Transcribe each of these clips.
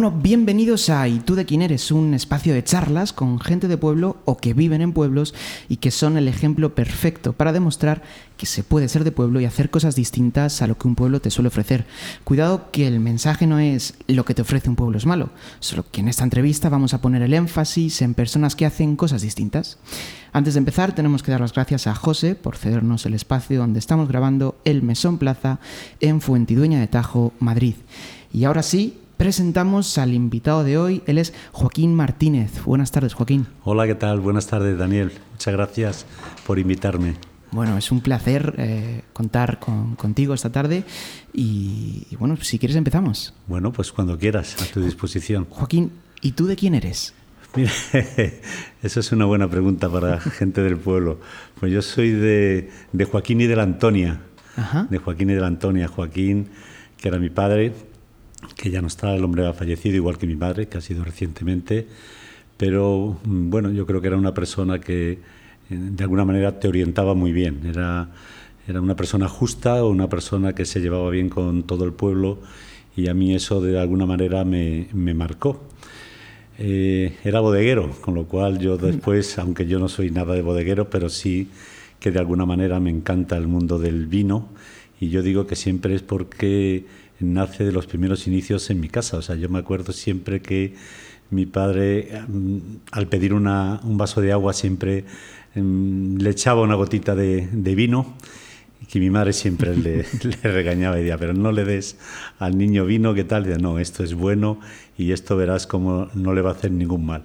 Bueno, bienvenidos a ¿Y tú de quién eres? Un espacio de charlas con gente de pueblo o que viven en pueblos y que son el ejemplo perfecto para demostrar que se puede ser de pueblo y hacer cosas distintas a lo que un pueblo te suele ofrecer. Cuidado que el mensaje no es lo que te ofrece un pueblo es malo, solo que en esta entrevista vamos a poner el énfasis en personas que hacen cosas distintas. Antes de empezar tenemos que dar las gracias a José por cedernos el espacio donde estamos grabando el Mesón Plaza en Fuentidueña de Tajo, Madrid. Y ahora sí, presentamos al invitado de hoy. Él es Joaquín Martínez. Buenas tardes, Joaquín. Hola, ¿qué tal? Buenas tardes, Daniel. Muchas gracias por invitarme. Bueno, es un placer eh, contar contigo esta tarde y, y, bueno, si quieres empezamos. Bueno, pues cuando quieras, a tu disposición. Joaquín, ¿y tú de quién eres? Mira, eso es una buena pregunta para gente del pueblo. Pues yo soy de, de Joaquín y de la Antonia. Ajá. De Joaquín y de la Antonia. Joaquín, que era mi padre, que ya no está, el hombre ha fallecido, igual que mi madre, que ha sido recientemente, pero mm, bueno, yo creo que era una persona que eh, de alguna manera te orientaba muy bien, era, era una persona justa, una persona que se llevaba bien con todo el pueblo y a mí eso de alguna manera me, me marcó. Eh, era bodeguero, con lo cual yo después, aunque yo no soy nada de bodeguero, pero sí que de alguna manera me encanta el mundo del vino y yo digo que siempre es porque nace de los primeros inicios en mi casa. O sea, yo me acuerdo siempre que mi padre, mm, al pedir una, un vaso de agua, siempre mm, le echaba una gotita de, de vino y que mi madre siempre le, le, regañaba y decía, pero no le des al niño vino, ¿qué tal? Y decía, no, esto es bueno y esto verás como no le va a hacer ningún mal.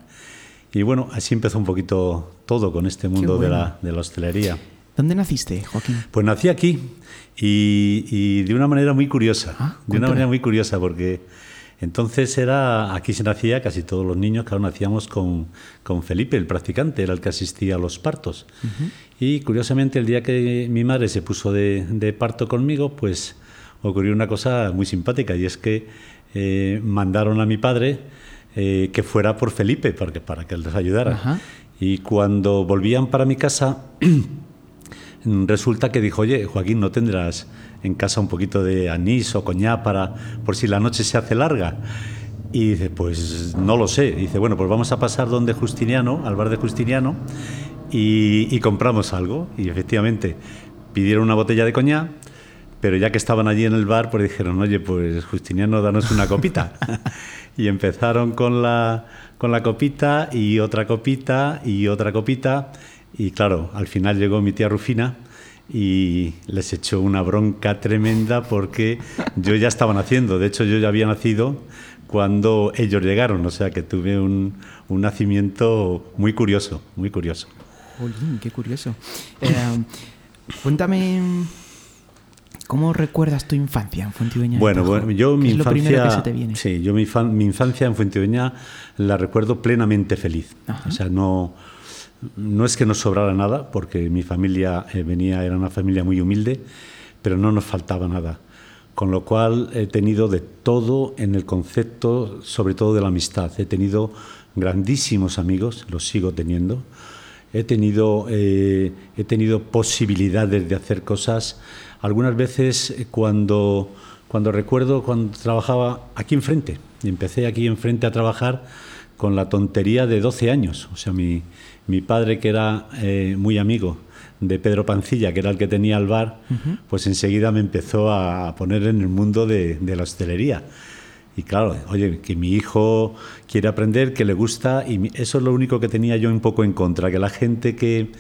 Y bueno, así empezó un poquito todo con este mundo bueno. de, la, de la hostelería. ¿Dónde naciste, Joaquín? Pues nací aquí y, y de una manera muy curiosa. Ah, de una manera muy curiosa porque entonces era aquí se nacía casi todos los niños, claro, nacíamos con, con Felipe, el practicante, era el que asistía a los partos. Uh -huh. Y curiosamente el día que mi madre se puso de, de, parto conmigo, pues ocurrió una cosa muy simpática y es que eh, mandaron a mi padre eh, que fuera por Felipe para que, para que les ayudara. Uh -huh. Y cuando volvían para mi casa resulta que dijo, oye, Joaquín, ¿no tendrás en casa un poquito de anís o coñac para, por si la noche se hace larga? Y dice, pues no lo sé. dice, bueno, pues vamos a pasar donde Justiniano, al bar de Justiniano, y, compramos algo. Y efectivamente pidieron una botella de coñac, pero ya que estaban allí en el bar, pues dijeron, oye, pues Justiniano, danos una copita. y empezaron con la, con la copita y otra copita y otra copita. Y claro, al final llegó mi tía Rufina y les echó una bronca tremenda porque yo ya estaba naciendo. De hecho, yo ya había nacido cuando ellos llegaron. O sea que tuve un, un nacimiento muy curioso, muy curioso. Jolín, qué curioso. Eh, cuéntame. ¿Cómo recuerdas tu infancia en Fuentidueña? Bueno, bueno yo mi infancia, lo primero que se te viene? sí, yo mi, fan, mi infancia en Fuentidueña la recuerdo plenamente feliz. Ajá. O sea, no, no es que nos sobrara nada, porque mi familia eh, venía, era una familia muy humilde, pero no nos faltaba nada. Con lo cual he tenido de todo en el concepto, sobre todo de la amistad. He tenido grandísimos amigos, los sigo teniendo. He tenido, eh, he tenido posibilidades de hacer cosas. Algunas veces eh, cuando, cuando recuerdo cuando trabajaba aquí enfrente, empecé aquí enfrente a trabajar con la tontería de 12 años. O sea, mi, mi padre, que era eh, muy amigo de Pedro Pancilla, que era el que tenía el bar, uh -huh. pues enseguida me empezó a poner en el mundo de, de, la hostelería. Y claro, oye, que mi hijo quiere aprender, que le gusta, y eso es lo único que tenía yo un poco en contra, que la gente que,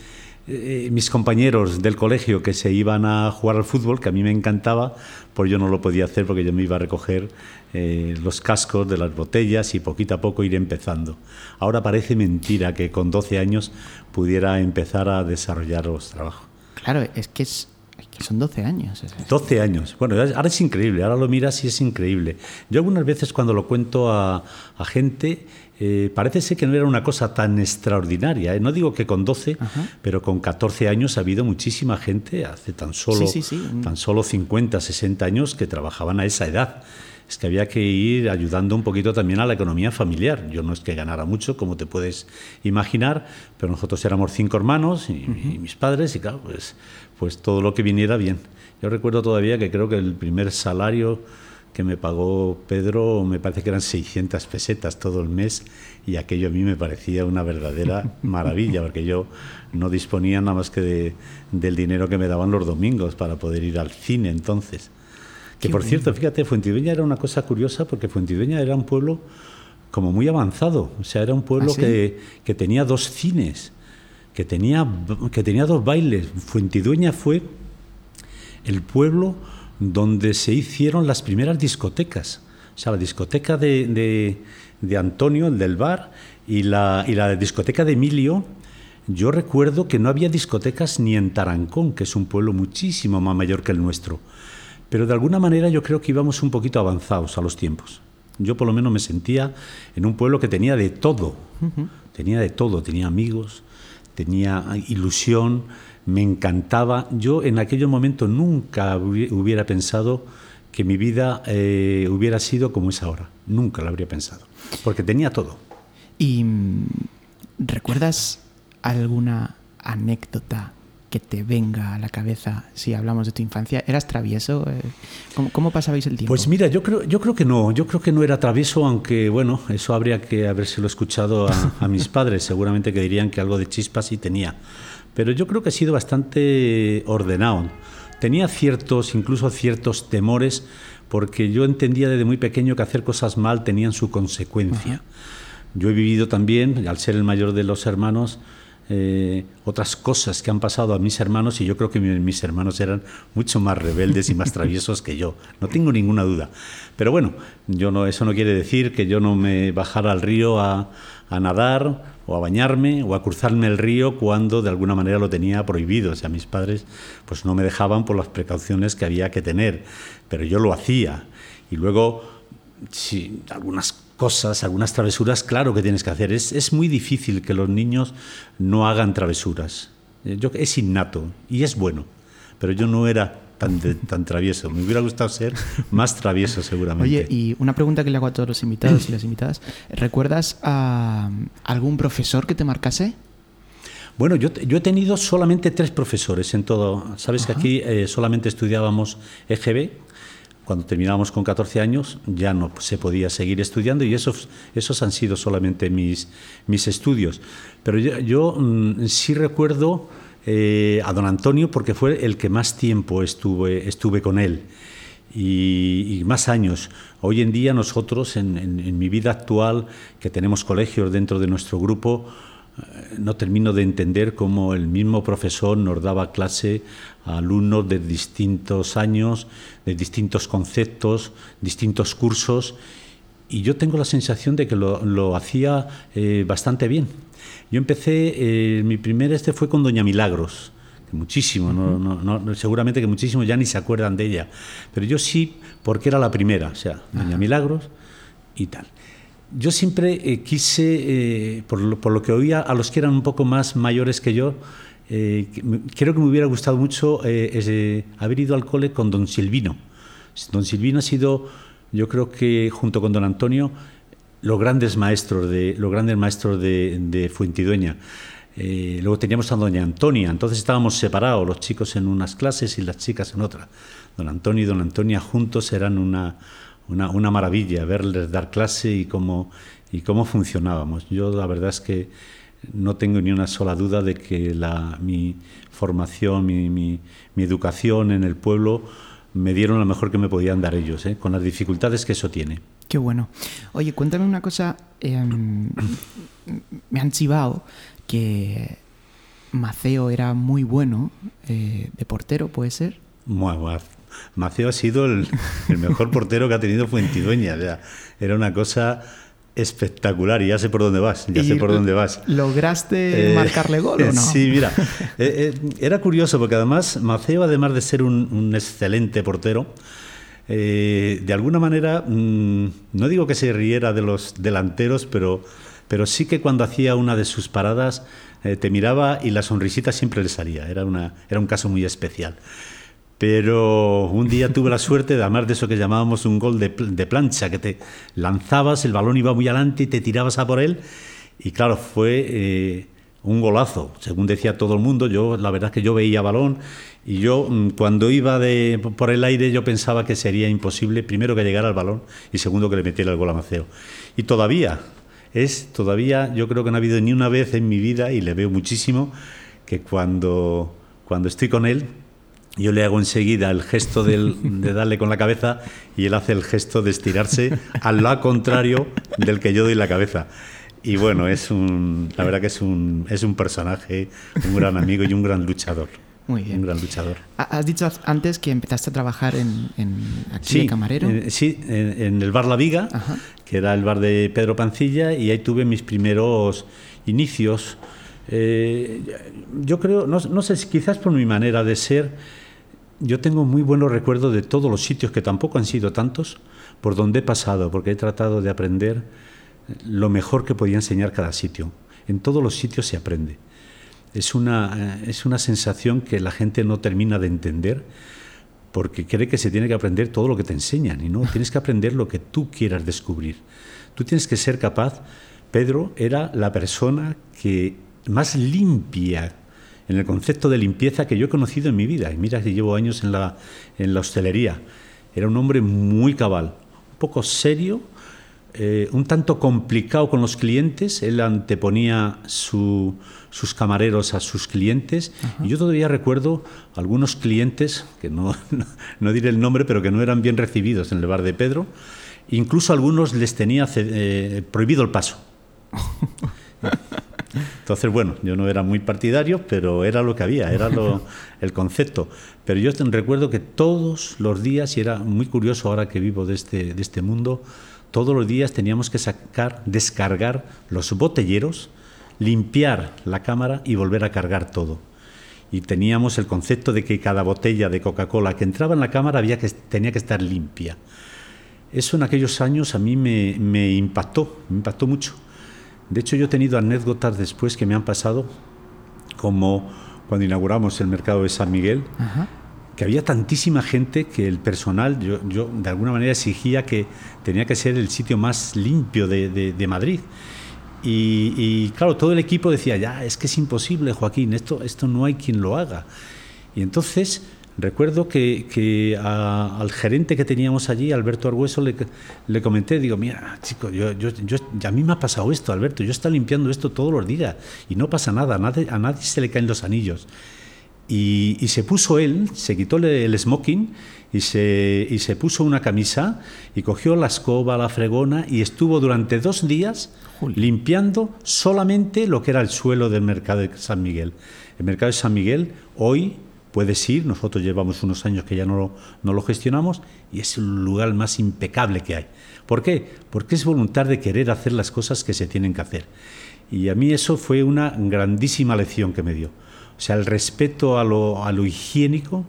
eh, mis compañeros del colegio que se iban a jugar al fútbol, que a mí me encantaba, pues yo no lo podía hacer porque yo me iba a recoger eh, los cascos de las botellas y poquito a poco ir empezando. Ahora parece mentira que con 12 años pudiera empezar a desarrollar los trabajos. Claro, es que es, que son 12 años. 12 años. Bueno, ahora es increíble, ahora lo miras y es increíble. Yo algunas veces cuando lo cuento a, a gente, eh, parece ser que no era una cosa tan extraordinaria. ¿eh? No digo que con 12, Ajá. pero con 14 años ha habido muchísima gente, hace tan solo, sí, sí, sí. tan solo 50, 60 años, que trabajaban a esa edad es que había que ir ayudando un poquito también a la economía familiar. Yo no es que ganara mucho, como te puedes imaginar, pero nosotros éramos cinco hermanos y, uh -huh. y mis padres, y claro, pues, pues todo lo que viniera bien. Yo recuerdo todavía que creo que el primer salario que me pagó Pedro, me parece que eran 600 pesetas todo el mes y aquello a mí me parecía una verdadera maravilla, porque yo no disponía nada más que del dinero que me daban los domingos para poder ir al cine entonces. Que por cierto, fíjate, Fuentidueña era una cosa curiosa porque Fuentidueña era un pueblo como muy avanzado, o sea, era un pueblo ¿Ah, sí? que, que tenía dos cines, que tenía, que tenía dos bailes. Fuentidueña fue el pueblo donde se hicieron las primeras discotecas. O sea, la discoteca de, de, de Antonio, el del bar, y la, y la discoteca de Emilio. Yo recuerdo que no había discotecas ni en Tarancón, que es un pueblo muchísimo más mayor que el nuestro. Pero de alguna manera yo creo que íbamos un poquito avanzados a los tiempos. Yo por lo menos me sentía en un pueblo que tenía de todo. Tenía de todo, tenía amigos, tenía ilusión, me encantaba. Yo en aquel momento nunca hubiera pensado que mi vida eh, hubiera sido como es ahora. Nunca lo habría pensado, porque tenía todo. ¿Y mm, recuerdas alguna anécdota que te venga a la cabeza si hablamos de tu infancia? ¿Eras travieso? Eh, ¿Cómo, cómo pasabais el tiempo? Pues mira, yo creo, yo creo que no, yo creo que no era travieso, aunque bueno, eso habría que habérselo escuchado a, a mis padres, seguramente que dirían que algo de chispas sí tenía. Pero yo creo que he sido bastante ordenado. Tenía ciertos, incluso ciertos temores, porque yo entendía desde muy pequeño que hacer cosas mal tenían su consecuencia. Yo he vivido también, al ser el mayor de los hermanos, eh, otras cosas que han pasado a mis hermanos y yo creo que mi, mis hermanos eran mucho más rebeldes y más traviesos que yo, no tengo ninguna duda. Pero bueno, yo no, eso no quiere decir que yo no me bajara al río a, a nadar o a bañarme o a cruzarme el río cuando de alguna manera lo tenía prohibido. O sea, mis padres pues no me dejaban por las precauciones que había que tener, pero yo lo hacía. Y luego, si algunas cosas, algunas travesuras, claro que tienes que hacer. Es, es muy difícil que los niños no hagan travesuras. Yo, es innato y es bueno, pero yo no era tan, de, tan travieso. Me hubiera gustado ser más travieso seguramente. Oye, y una pregunta que le hago a todos los invitados y las invitadas. ¿Recuerdas a algún profesor que te marcase? Bueno, yo, yo he tenido solamente tres profesores en todo. Sabes Ajá. que aquí eh, solamente estudiábamos EGB, cuando terminábamos con 14 años ya no se podía seguir estudiando y esos, esos han sido solamente mis, mis estudios. Pero yo, yo mmm, sí recuerdo eh, a don Antonio porque fue el que más tiempo estuve, estuve con él y, más años. Hoy en día nosotros, en mi vida actual, que tenemos colegios dentro de nuestro grupo, eh, no termino de entender cómo el mismo profesor nos daba clase a alumnos de distintos años, de distintos conceptos, distintos cursos, y yo tengo la sensación de que lo, lo hacía eh, bastante bien. Yo empecé, eh, mi primer este fue con Doña Milagros, que muchísimo, no, no, no, seguramente que muchísimos ya ni se acuerdan de ella, pero yo sí, porque era la primera, o sea, Doña Milagros y tal. Yo siempre eh, quise, eh, por, lo, por, lo, que oía a los que eran un poco más mayores que yo, creo que me hubiera gustado mucho haber ido al cole con don Silvino. Don Silvino ha sido, yo creo que junto con don Antonio, los grandes maestros de, los grandes maestros de, Fuentidueña. Eh, luego teníamos a doña Antonia, entonces estábamos separados, los chicos en unas clases y las chicas en otra. Don Antonio y don Antonia juntos eran una, una, una, maravilla verles dar clase y cómo, y cómo funcionábamos. Yo la verdad es que no tengo ni una sola duda de que la, mi formación, mi, mi, mi, educación en el pueblo me dieron lo mejor que me podían dar ellos, ¿eh? con las dificultades que eso tiene. Qué bueno. Oye, cuéntame una cosa. Eh, me han chivado que Maceo era muy bueno eh, de portero, ¿puede ser? Bueno, Maceo ha sido el, el mejor portero que ha tenido Fuentidueña. O sea, era una cosa espectacular y ya sé por dónde vas, ya sé por dónde vas. ¿Lograste eh, marcarle gol o no? Sí, mira, eh, eh, era curioso porque además Maceo, además de ser un, un excelente portero, eh, de alguna manera, mmm, no digo que se riera de los delanteros, pero, pero sí que cuando hacía una de sus paradas eh, te miraba y la sonrisita siempre le salía, era, una, era un caso muy especial. Pero un día tuve la suerte de además de eso que llamábamos un gol de, de, plancha, que te lanzabas, el balón iba muy adelante y te tirabas a por él. Y claro, fue eh, un golazo, según decía todo el mundo. Yo, la verdad es que yo veía balón Y yo, mm, cuando iba de, por el aire, yo pensaba que sería imposible, primero, que llegara al balón y segundo, que le metiera el gol a Maceo. Y todavía, es, todavía, yo creo que no ha habido ni una vez en mi vida, y le veo muchísimo, que cuando, cuando estoy con él, yo le hago enseguida el gesto de darle con la cabeza y él hace el gesto de estirarse al lado contrario del que yo doy la cabeza. Y bueno, es un, la verdad que es un, es un personaje, un gran amigo y un gran luchador. Muy bien. Un gran luchador. Has dicho antes que empezaste a trabajar en, en aquí de camarero. Eh, sí, en, el bar La Viga, que era el bar de Pedro Pancilla, y ahí tuve mis primeros inicios. Eh, yo creo, no, no sé, quizás por mi manera de ser, yo tengo muy buenos recuerdos de todos los sitios, que tampoco han sido tantos, por donde he pasado, porque he tratado de aprender lo mejor que podía enseñar cada sitio. En todos los sitios se aprende. Es una, eh, es una sensación que la gente no termina de entender porque cree que se tiene que aprender todo lo que te enseñan y no, tienes que aprender lo que tú quieras descubrir. Tú tienes que ser capaz. Pedro era la persona que más limpia en el concepto de limpieza que yo he conocido en mi vida. Y mira que llevo años en la, en la hostelería. Era un hombre muy cabal, un poco serio, eh, un tanto complicado con los clientes. Él anteponía sus camareros a sus clientes. Y yo todavía recuerdo algunos clientes, que no, no, diré el nombre, pero que no eran bien recibidos en el bar de Pedro. Incluso a algunos les tenía eh, prohibido el paso. Entonces, bueno, yo no era muy partidario, pero era lo que había, era el concepto. Pero yo recuerdo que todos los días, y era muy curioso ahora que vivo de este, de este mundo, todos los días teníamos que sacar, descargar los botelleros, limpiar la cámara y volver a cargar todo. Y teníamos el concepto de que cada botella de Coca-Cola que entraba en la cámara había que, tenía que estar limpia. Eso en aquellos años a mí me, me impactó, me impactó mucho. De hecho, yo he tenido anécdotas después que me han pasado, como cuando inauguramos el mercado de San Miguel, que había tantísima gente que el personal, yo, yo, de alguna manera exigía que tenía que ser el sitio más limpio de, de, Madrid. Y, y, claro, todo el equipo decía, ya, es que es imposible, Joaquín, esto, esto no hay quien lo haga. Y entonces Recuerdo que, al gerente que teníamos allí, Alberto Argueso, le, le comenté, digo, mira, chico, yo, yo, yo, a mí me ha pasado esto, Alberto, yo estoy limpiando esto todos los días y no pasa nada, a nadie, a nadie se le caen los anillos. Y, se puso él, se quitó el smoking y se, y se puso una camisa y cogió la escoba, la fregona y estuvo durante dos días limpiando solamente lo que era el suelo del mercado de San Miguel. El mercado de San Miguel hoy puedes ir, nosotros llevamos unos años que ya no lo, no lo gestionamos y es el lugar más impecable que hay. ¿Por qué? Porque es voluntad de querer hacer las cosas que se tienen que hacer. Y a mí eso fue una grandísima lección que me dio. O sea, el respeto a lo, a lo higiénico,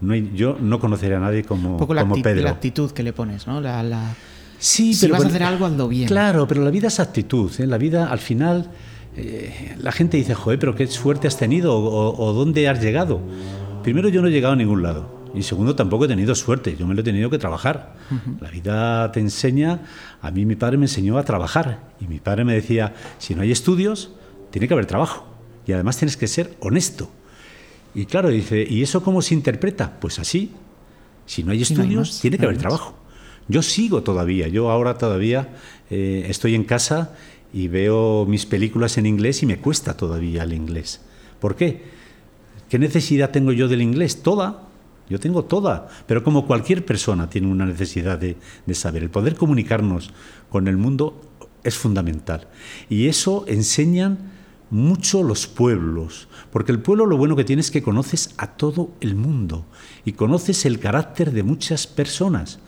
no yo no conocería a nadie como, Un la como Pedro. La actitud que le pones, ¿no? La, Sí, si vas a hacer algo, hazlo bien. Claro, pero la vida es actitud. ¿eh? La vida, al final, eh, la gente dice, joder, pero qué suerte has tenido o, dónde has llegado. Primero, yo no he llegado a ningún lado. Y segundo, tampoco he tenido suerte, yo me lo he tenido que trabajar. La vida te enseña, a mí mi padre me enseñó a trabajar y mi padre me decía, si no hay estudios, tiene que haber trabajo y además tienes que ser honesto. Y claro, dice, ¿y eso cómo se interpreta? Pues así, si no hay estudios, tiene que haber trabajo. Yo sigo todavía, yo ahora todavía eh, estoy en casa y veo mis películas en inglés y me cuesta todavía el inglés. ¿Por qué? ¿Qué necesidad tengo yo del inglés? Toda. Yo tengo toda, pero como cualquier persona tiene una necesidad de, de saber. El poder comunicarnos con el mundo es fundamental. Y eso enseñan mucho los pueblos, porque el pueblo lo bueno que tiene es que conoces a todo el mundo y conoces el carácter de muchas personas.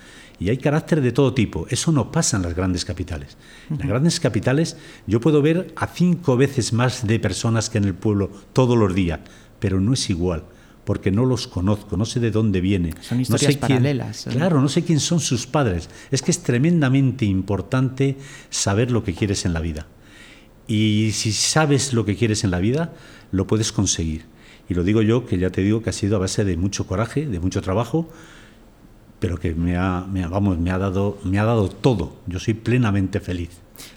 Y hay carácter de todo tipo. Eso no pasa en las grandes capitales. En las grandes capitales yo puedo ver a cinco veces más de personas que en el pueblo todos los días, pero no es igual porque no los conozco, no sé de dónde vienen. Son historias paralelas. Claro, no sé quién son sus padres. Es que es tremendamente importante saber lo que quieres en la vida. Y si sabes lo que quieres en la vida, lo puedes conseguir. Y lo digo yo, que ya te digo que ha sido a base de mucho coraje, de mucho trabajo, pero que me ha, vamos, me ha, dado, me ha dado todo. Yo soy plenamente feliz.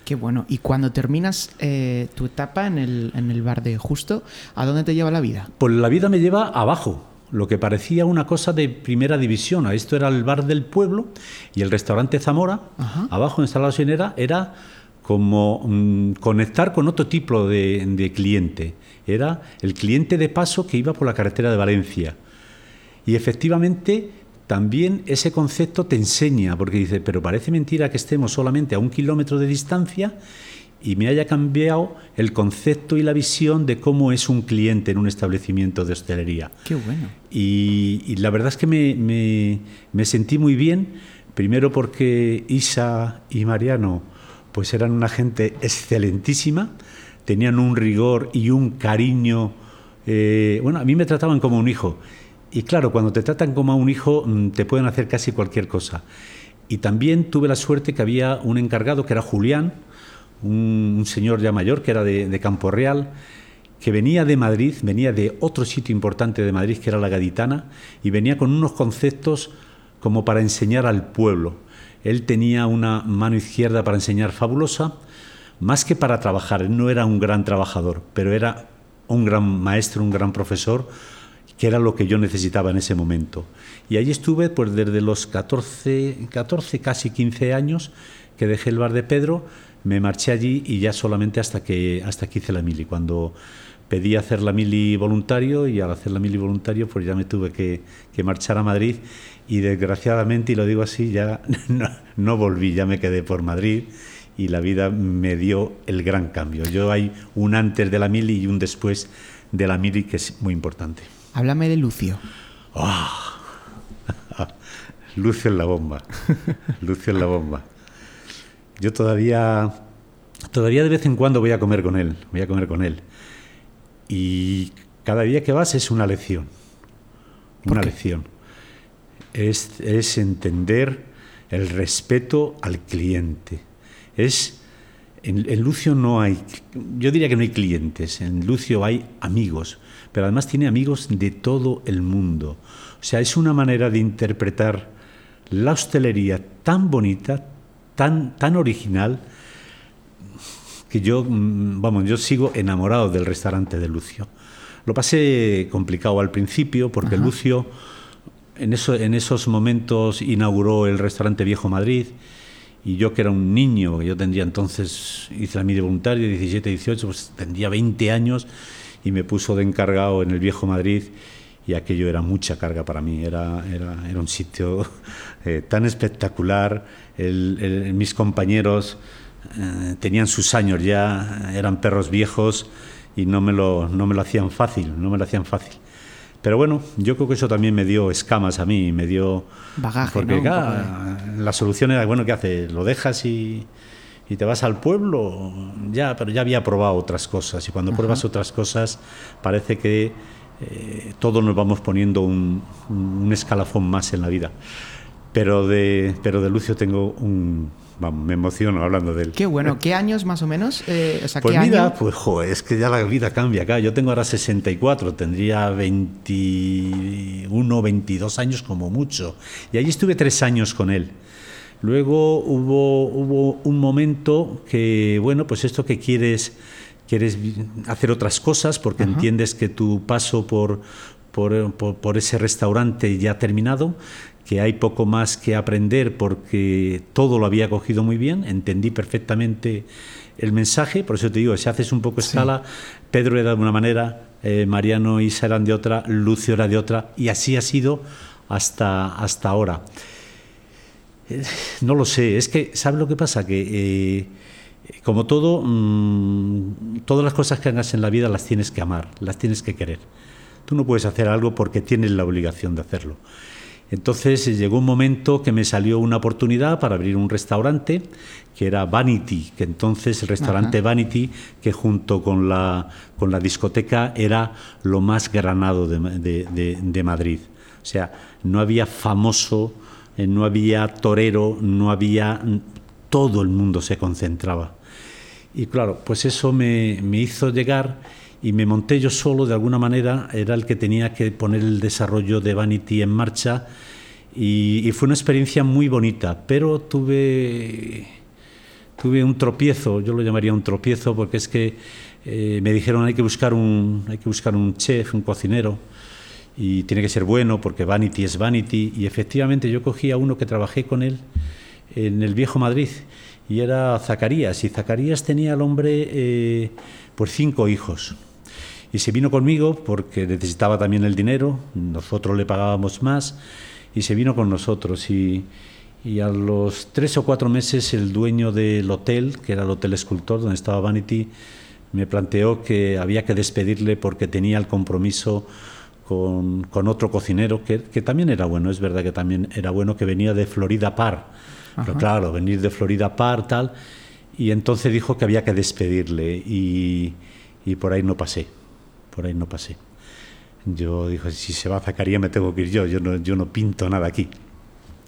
Qué bueno. Y cuando terminas eh, tu etapa en el, en el bar de Justo, ¿a dónde te lleva la vida? Pues la vida me lleva abajo. lo que parecía una cosa de primera división. Esto era el bar del pueblo y el restaurante Zamora, abajo en la Sinera, era como mm, conectar con otro tipo de, cliente. Era el cliente de paso que iba por la carretera de Valencia. Y efectivamente también ese concepto te enseña, porque dice, pero parece mentira que estemos solamente a un kilómetro de distancia y me haya cambiado el concepto y la visión de cómo es un cliente en un establecimiento de hostelería. Qué bueno. Y, la verdad es que me, sentí muy bien, primero porque Isa y Mariano pues eran una gente excelentísima, tenían un rigor y un cariño, eh, bueno, a mí me trataban como un hijo. Y claro, cuando te tratan como a un hijo, mm, te pueden hacer casi cualquier cosa. Y también tuve la suerte que había un encargado que era Julián, un, señor ya mayor que era de, Campo Real, que venía de Madrid, venía de otro sitio importante de Madrid que era la Gaditana, y venía con unos conceptos como para enseñar al pueblo. Él tenía una mano izquierda para enseñar fabulosa, más que para trabajar. Él no era un gran trabajador, pero era un gran maestro, un gran profesor, que era lo que yo necesitaba en ese momento. Y ahí estuve pues desde los 14, 14 casi 15 años que dejé el bar de Pedro me marché allí y ya solamente hasta que, hasta que hice la mili. Cuando pedí hacer la mili voluntario y al hacer la mili voluntario pues ya me tuve que, marchar a Madrid y desgraciadamente, y lo digo así, ya no, volví, ya me quedé por Madrid y la vida me dio el gran cambio. Yo hay un antes de la mili y un después de la mili que es muy importante. Háblame de Lucio. Ah. Lucio en la bomba. Lucio en la bomba. Yo todavía, todavía de vez en cuando voy a comer con él, voy a comer con él. Y cada día que vas es una lección, una lección. Es, es entender el respeto al cliente. Es en, en, Lucio no hay, yo diría que no hay clientes, en Lucio hay amigos, pero además tiene amigos de todo el mundo. O sea, es una manera de interpretar la hostelería tan bonita, tan, original que yo, mm, vamos, yo sigo enamorado del restaurante de Lucio. Lo pasé complicado al principio porque Lucio en, eso, en esos momentos inauguró el restaurante Viejo Madrid y yo que era un niño, yo tendría entonces, hice la de voluntario, 17, 18, pues tendría 20 años y me puso de encargado en el Viejo Madrid y aquello era mucha carga para mí, era, era, era un sitio eh, tan espectacular, mis compañeros eh, tenían sus años ya, eran perros viejos y no me, lo, no me lo hacían fácil, no me lo hacían fácil. Pero bueno, yo creo que eso también me dio escamas a mí, me dio... Bagaje, Porque la solución era, bueno, ¿qué haces? ¿Lo dejas y, y, te vas al pueblo? Ya, pero ya había probado otras cosas y cuando pruebas otras cosas parece que eh, todos nos vamos poniendo un, escalafón más en la vida. Pero de, pero de Lucio tengo un... Me emociono hablando de él. Qué bueno. ¿Qué años más o menos? Eh, pues mira, pues es que ya la vida cambia acá. Yo tengo ahora 64, tendría 21, 22 años como mucho. Y allí estuve tres años con él. Luego hubo, hubo un momento que, bueno, pues esto que quieres quieres hacer otras cosas porque entiendes que tu paso por, por, ese restaurante ya ha terminado, que hay poco más que aprender porque todo lo había cogido muy bien, entendí perfectamente el mensaje, por eso te digo, si haces un poco escala, Pedro era de una manera, eh, Mariano y Isa eran de otra, Lucio era de otra, y así ha sido hasta, hasta ahora. Eh, no lo sé, es que, ¿sabes lo que pasa? Que... Eh, como todo, mm, todas las cosas que hagas en la vida las tienes que amar, las tienes que querer. Tú no puedes hacer algo porque tienes la obligación de hacerlo. Entonces llegó un momento que me salió una oportunidad para abrir un restaurante que era Vanity, que entonces el restaurante Vanity, que junto con la, con la discoteca era lo más granado de, de Madrid. O sea, no había famoso, eh, no había torero, no había... Todo el mundo se concentraba. Y claro, pues eso me, hizo llegar y me monté yo solo, de alguna manera, era el que tenía que poner el desarrollo de Vanity en marcha y, fue una experiencia muy bonita, pero tuve, tuve un tropiezo, yo lo llamaría un tropiezo porque es que eh, me dijeron hay que buscar un, hay que buscar un chef, un cocinero y tiene que ser bueno porque vanity es vanity. Y efectivamente yo cogí a uno que trabajé con él en el viejo Madrid y era Zacarías. Y Zacarías tenía al hombre eh, pues cinco hijos. Y se vino conmigo porque necesitaba también el dinero, nosotros le pagábamos más y se vino con nosotros. Y, y a los tres o cuatro meses el dueño del hotel, que era el Hotel Escultor, donde estaba Vanity, me planteó que había que despedirle porque tenía el compromiso con, con otro cocinero, que, que, también era bueno, es verdad que también era bueno, que venía de Florida Par. Pero claro, venir de Florida Par, tal. Y entonces dijo que había que despedirle y, y por ahí no pasé, por ahí no pasé. Yo dije, si se va a Zacarías me tengo que ir yo, yo no, yo no pinto nada aquí.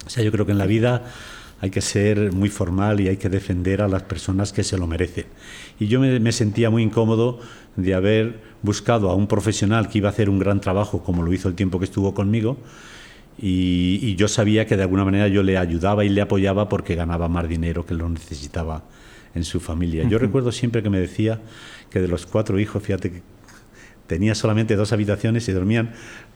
O sea, yo creo que en la vida hay que ser muy formal y hay que defender a las personas que se lo merecen. Y yo me, sentía muy incómodo de haber buscado a un profesional que iba a hacer un gran trabajo, como lo hizo el tiempo que estuvo conmigo, y, yo sabía que de alguna manera yo le ayudaba y le apoyaba porque ganaba más dinero que lo necesitaba en su familia. Yo recuerdo siempre que me decía que de los cuatro hijos, fíjate tenía solamente dos habitaciones y dormían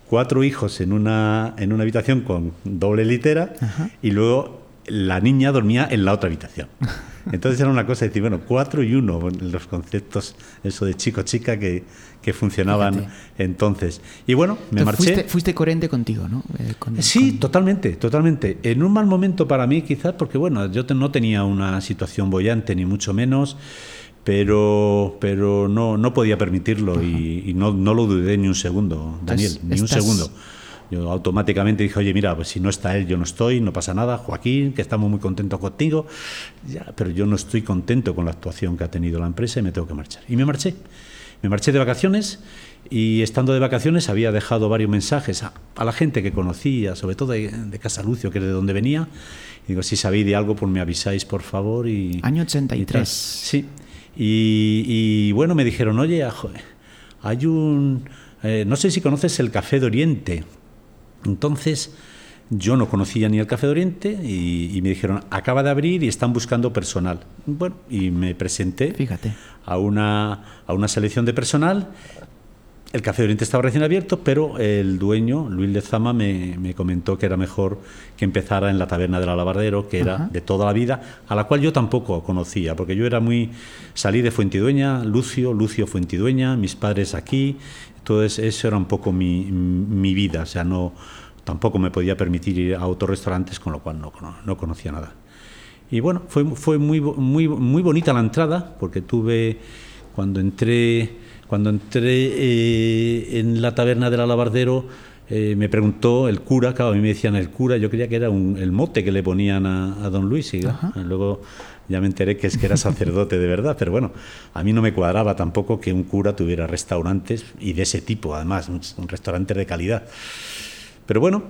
cuatro hijos en una, en una habitación con doble litera y luego la niña dormía en la otra habitación. Entonces era una cosa de decir, bueno, cuatro y uno, los conceptos, eso de chico-chica que, que, funcionaban entonces. Y bueno, me marché. Fuiste, coherente contigo, ¿no? Eh, sí, totalmente, totalmente. En un mal momento para mí, quizás, porque bueno, yo no tenía una situación bollante, ni mucho menos pero, pero no, no podía permitirlo y, no, no, lo dudé ni un segundo, Daniel, ni un segundo. Yo automáticamente dije, oye, mira, pues si no está él, yo no estoy, no pasa nada, Joaquín, que estamos muy contentos contigo, ya, pero yo no estoy contento con la actuación que ha tenido la empresa y me tengo que marchar. Y me marché. Me marché de vacaciones y estando de vacaciones había dejado varios mensajes a, la gente que conocía, sobre todo de, de, Casa Lucio, que es de donde venía. Y digo, si sabéis de algo, pues me avisáis, por favor. Y, Año 83. sí. Y, bueno, me dijeron, oye, hay un... Eh, no sé si conoces el Café de Oriente. Entonces, yo no conocía ni el Café de Oriente y, me dijeron, acaba de abrir y están buscando personal. Bueno, y me presenté Fíjate. A, una, a una selección de personal el Café de Oriente estaba recién abierto, pero el dueño, Luis Lezama, me, me comentó que era mejor que empezara en la taberna del Alabardero, que era de toda la vida, a la cual yo tampoco conocía, porque yo era muy... Salí de Fuentidueña, Lucio, Lucio Fuentidueña, mis padres aquí, entonces eso era un poco mi, mi vida, o sea, no, tampoco me podía permitir ir a otros restaurantes, con lo cual no, no conocía nada. Y bueno, fue, fue muy, muy, muy bonita la entrada, porque tuve, cuando entré cuando entré eh, en la taberna del alabardero, eh, me preguntó el cura, claro, a mí me decían el cura, yo creía que era el mote que le ponían a, don Luis, y luego ya me enteré que es que era sacerdote de verdad, pero bueno, a mí no me cuadraba tampoco que un cura tuviera restaurantes y de ese tipo, además, un restaurante de calidad. Pero bueno,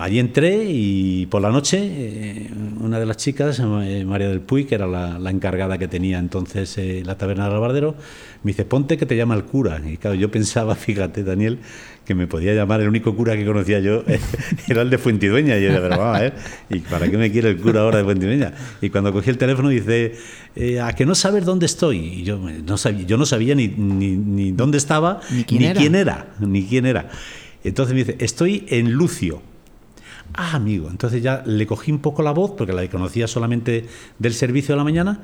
allí entré y por la noche eh, una de las chicas, eh, María del Puy, que era la, encargada que tenía entonces eh, la taberna del albardero, me dice, ponte que te llama el cura. Y claro, yo pensaba, fíjate Daniel, que me podía llamar, el único cura que conocía yo era el de Fuentidueña. Y yo pero vamos a ver, ¿y para qué me quiere el cura ahora de Fuentidueña? Y cuando cogí el teléfono dice, ¿a que no sabes dónde estoy? Y yo no sabía, yo no sabía ni, ni, dónde estaba, ni quién, ni quién era, ni quién era. Entonces me dice, estoy en Lucio. Ah, amigo. Entonces ya le cogí un poco la voz, porque la conocía solamente del servicio de la mañana,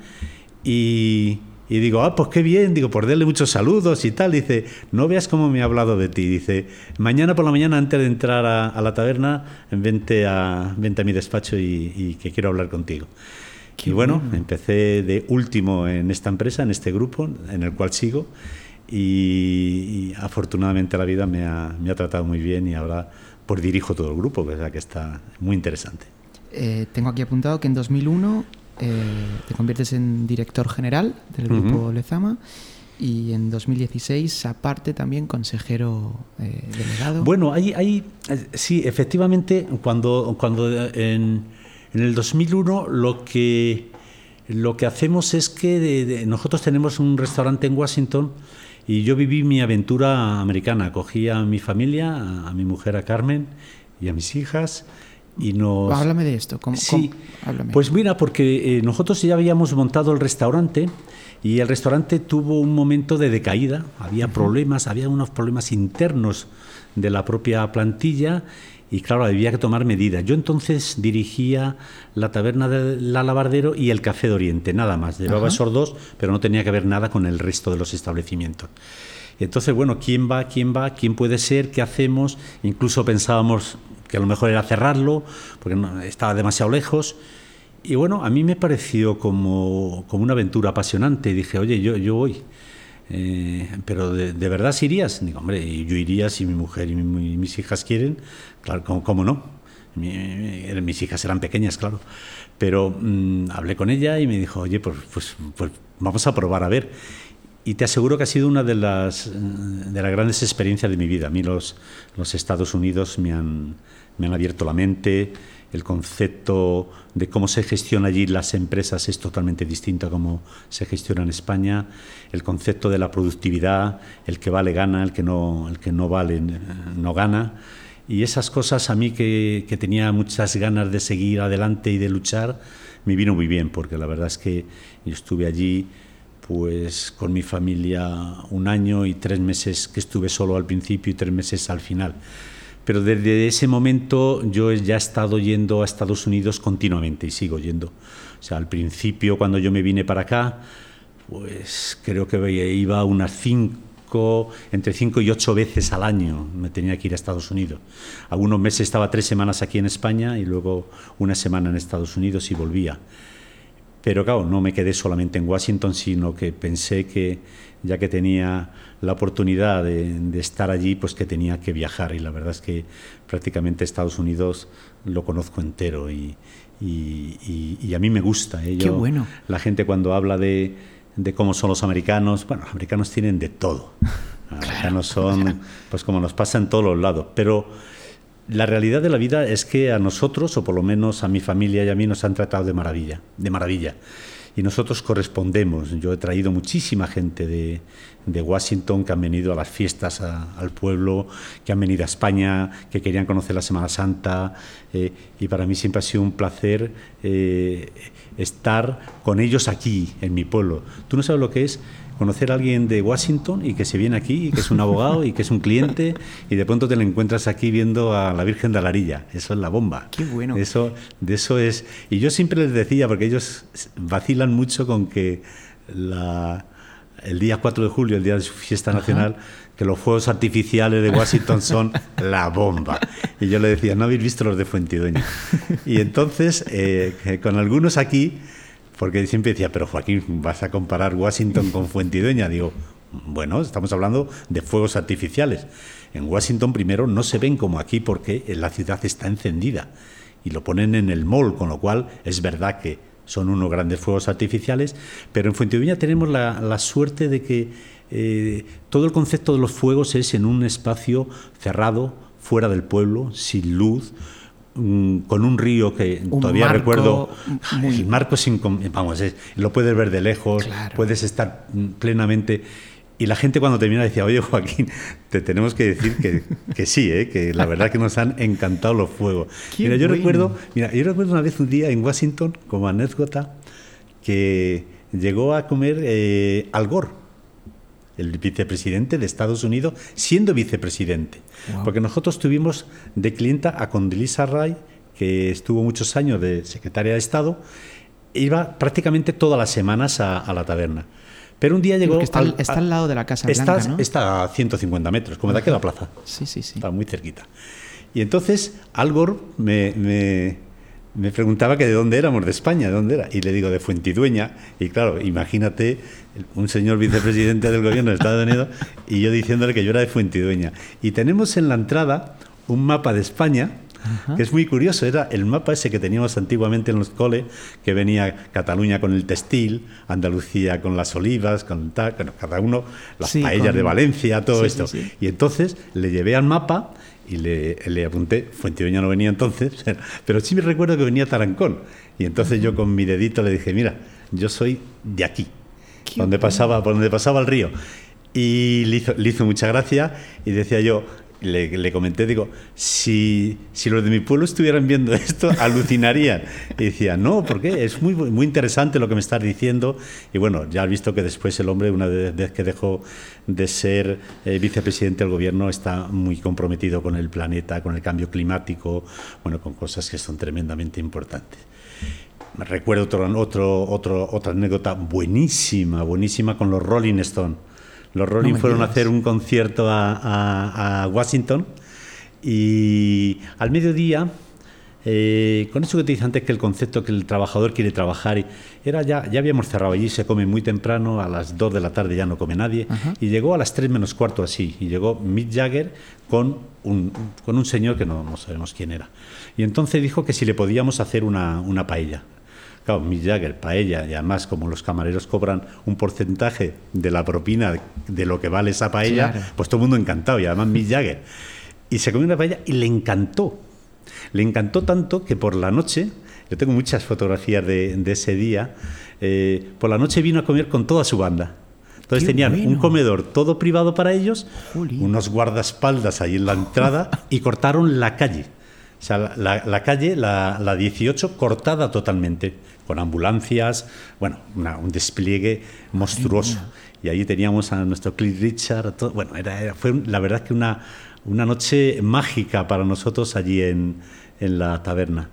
y, digo, ah, pues qué bien, digo, por darle muchos saludos y tal. Dice, no veas cómo me ha hablado de ti. Dice, mañana por la mañana, antes de entrar a, la taberna, vente a, vente a mi despacho y, que quiero hablar contigo. y bueno, empecé de último en esta empresa, en este grupo, en el cual sigo y, afortunadamente la vida me ha, me ha, tratado muy bien y ahora por dirijo todo el grupo, que, que está muy interesante. Eh, tengo aquí apuntado que en 2001 eh, te conviertes en director general del grupo Lezama y en 2016 aparte también consejero eh, delegado. Bueno, hay, hay, sí, efectivamente, cuando, cuando en, en el 2001 lo que, lo que hacemos es que nosotros tenemos un restaurante en Washington y yo viví mi aventura americana. Cogí a mi familia, a, mi mujer, a Carmen y a mis hijas y nos... Háblame de esto. ¿Cómo, sí, Háblame. pues mira, porque eh, nosotros ya habíamos montado el restaurante y el restaurante tuvo un momento de decaída, había problemas, había unos problemas internos de la propia plantilla y claro, había que tomar medidas. Yo entonces dirigía la taberna del Alabardero y el Café de Oriente, nada más. Llevaba esos dos, pero no tenía que ver nada con el resto de los establecimientos. Entonces, bueno, ¿quién va? ¿Quién va? ¿Quién puede ser? ¿Qué hacemos? Incluso pensábamos que a lo mejor era cerrarlo, porque no, estaba demasiado lejos. Y bueno, a mí me pareció como, como una aventura apasionante. Dije, oye, yo, yo voy. Eh, pero de, verdad si irías? Digo, hombre, yo iría si mi mujer y, mis hijas quieren. Claro, ¿cómo, no? mis hijas eran pequeñas, claro. Pero mm, hablé con ella y me dijo, oye, pues, pues, pues vamos a probar a ver. Y te aseguro que ha sido una de las, de las grandes experiencias de mi vida. A mí los, los Estados Unidos me han, me han abierto la mente, el concepto de cómo se gestiona allí las empresas es totalmente distinto a cómo se gestiona en España, el concepto de la productividad, el que vale gana, el que no, el que no vale no gana. Y esas cosas a mí que, que tenía muchas ganas de seguir adelante y de luchar, me vino muy bien, porque la verdad es que yo estuve allí pues con mi familia un año y tres meses que estuve solo al principio y tres meses al final. Pero desde ese momento yo ya he estado yendo a Estados Unidos continuamente y sigo yendo. O sea, al principio cuando yo me vine para acá, pues creo que iba unas cinco, entre cinco y ocho veces al año me tenía que ir a Estados Unidos. Algunos meses estaba tres semanas aquí en España y luego una semana en Estados Unidos y volvía. Pero claro, no me quedé solamente en Washington, sino que pensé que ya que tenía la oportunidad de, estar allí, pues que tenía que viajar. Y la verdad es que prácticamente Estados Unidos lo conozco entero y, a mí me gusta. ¿eh? Qué bueno. La gente cuando habla de, cómo son los americanos, bueno, los americanos tienen de todo. Los americanos son, pues como nos pasa en todos los lados. Pero la realidad de la vida es que a nosotros, o por lo menos a mi familia y a mí, nos han tratado de maravilla, de maravilla. Y nosotros correspondemos. Yo he traído muchísima gente de, Washington que han venido a las fiestas al pueblo, que han venido a España, que querían conocer la Semana Santa. Eh, y para mí siempre ha sido un placer eh, estar con ellos aquí, en mi pueblo. Tú no sabes lo que es conocer a alguien de Washington y que se viene aquí, y que es un abogado y que es un cliente, y de pronto te lo encuentras aquí viendo a la Virgen de Alarilla. Eso es la bomba. Qué bueno. Eso, de eso es. Y yo siempre les decía, porque ellos vacilan mucho con que la, el día 4 de julio, el día de su fiesta nacional, que los fuegos artificiales de Washington son la bomba. Y yo le decía, no habéis visto los de Fuentidueña. Y entonces, eh, con algunos aquí porque siempre decía, pero Joaquín, ¿vas a comparar Washington con Fuentidueña? Digo, bueno, estamos hablando de fuegos artificiales. En Washington primero no se ven como aquí porque la ciudad está encendida y lo ponen en el mall, con lo cual es verdad que son unos grandes fuegos artificiales, pero en Fuentidueña tenemos la, suerte de que eh, todo el concepto de los fuegos es en un espacio cerrado, fuera del pueblo, sin luz, con un río que todavía recuerdo, el marco vamos, lo puedes ver de lejos, puedes estar plenamente... Y la gente cuando termina decía, oye Joaquín, te tenemos que decir que, que sí, ¿eh? que la verdad que nos han encantado los fuegos. mira, yo recuerdo, mira, yo recuerdo una vez un día en Washington, como anécdota, que llegó a comer eh, Al Gore, el vicepresidente de Estados Unidos, siendo vicepresidente. Porque nosotros tuvimos de clienta a Condoleezza Rice, que estuvo muchos años de secretaria de Estado, iba prácticamente todas las semanas a, la taberna. Pero un día llegó... está, al, está, al, lado de la Casa Blanca, está, está a 150 metros, como de aquí a la plaza. Sí, sí, sí. Está muy cerquita. Y entonces Al Gore me me preguntaba que de dónde éramos, de España, de dónde era. Y le digo, de Fuentidueña. Y claro, imagínate un señor vicepresidente del gobierno de Estados Unidos y yo diciéndole que yo era de Fuentidueña. Y tenemos en la entrada un mapa de España, que es muy curioso. Era el mapa ese que teníamos antiguamente en los coles, que venía Cataluña con el textil, Andalucía con las olivas, con tal, cada uno, las paellas de Valencia, todo esto. y entonces le llevé al mapa y le, le apunté, Fuentidueña no venía entonces, pero sí me recuerdo que venía Tarancón. Y entonces yo con mi dedito le dije, mira, yo soy de aquí, donde pasaba, por donde pasaba el río. Y le hizo, le hizo mucha gracia y decía yo, le, comenté, digo, si, si los de mi pueblo estuvieran viendo esto, alucinarían. Y decía, no, ¿por qué? Es muy, muy interesante lo que me estás diciendo. Y bueno, ya has visto que después el hombre, una vez que dejó de ser eh, vicepresidente del gobierno, está muy comprometido con el planeta, con el cambio climático, bueno, con cosas que son tremendamente importantes. Recuerdo otro, otro, otro, otra anécdota buenísima, buenísima con los Rolling Stones los Rolling fueron a hacer un concierto a, Washington y al mediodía, eh, con eso que te dije antes, que el concepto que el trabajador quiere trabajar, y era ya, ya habíamos cerrado allí, se come muy temprano, a las 2 de la tarde ya no come nadie, y llegó a las 3 menos cuarto así, y llegó Mick Jagger con un, con un señor que no, no sabemos quién era. Y entonces dijo que si le podíamos hacer una, una paella. Claro, Mick Jagger, paella, y además como los camareros cobran un porcentaje de la propina de lo que vale esa paella, pues todo el mundo encantado, y además Mick Jagger. Y se comió una paella y le encantó. Le encantó tanto que por la noche, yo tengo muchas fotografías de, ese día, eh, por la noche vino a comer con toda su banda. Entonces tenían un comedor todo privado para ellos, unos guardaespaldas ahí en la entrada y cortaron la calle. O sea, la, calle, la, la, 18, cortada totalmente con ambulancias, bueno, un despliegue monstruoso. Y ahí teníamos a nuestro Cliff Richard, bueno, era, fue la verdad que una, una noche mágica para nosotros allí en, en la taberna.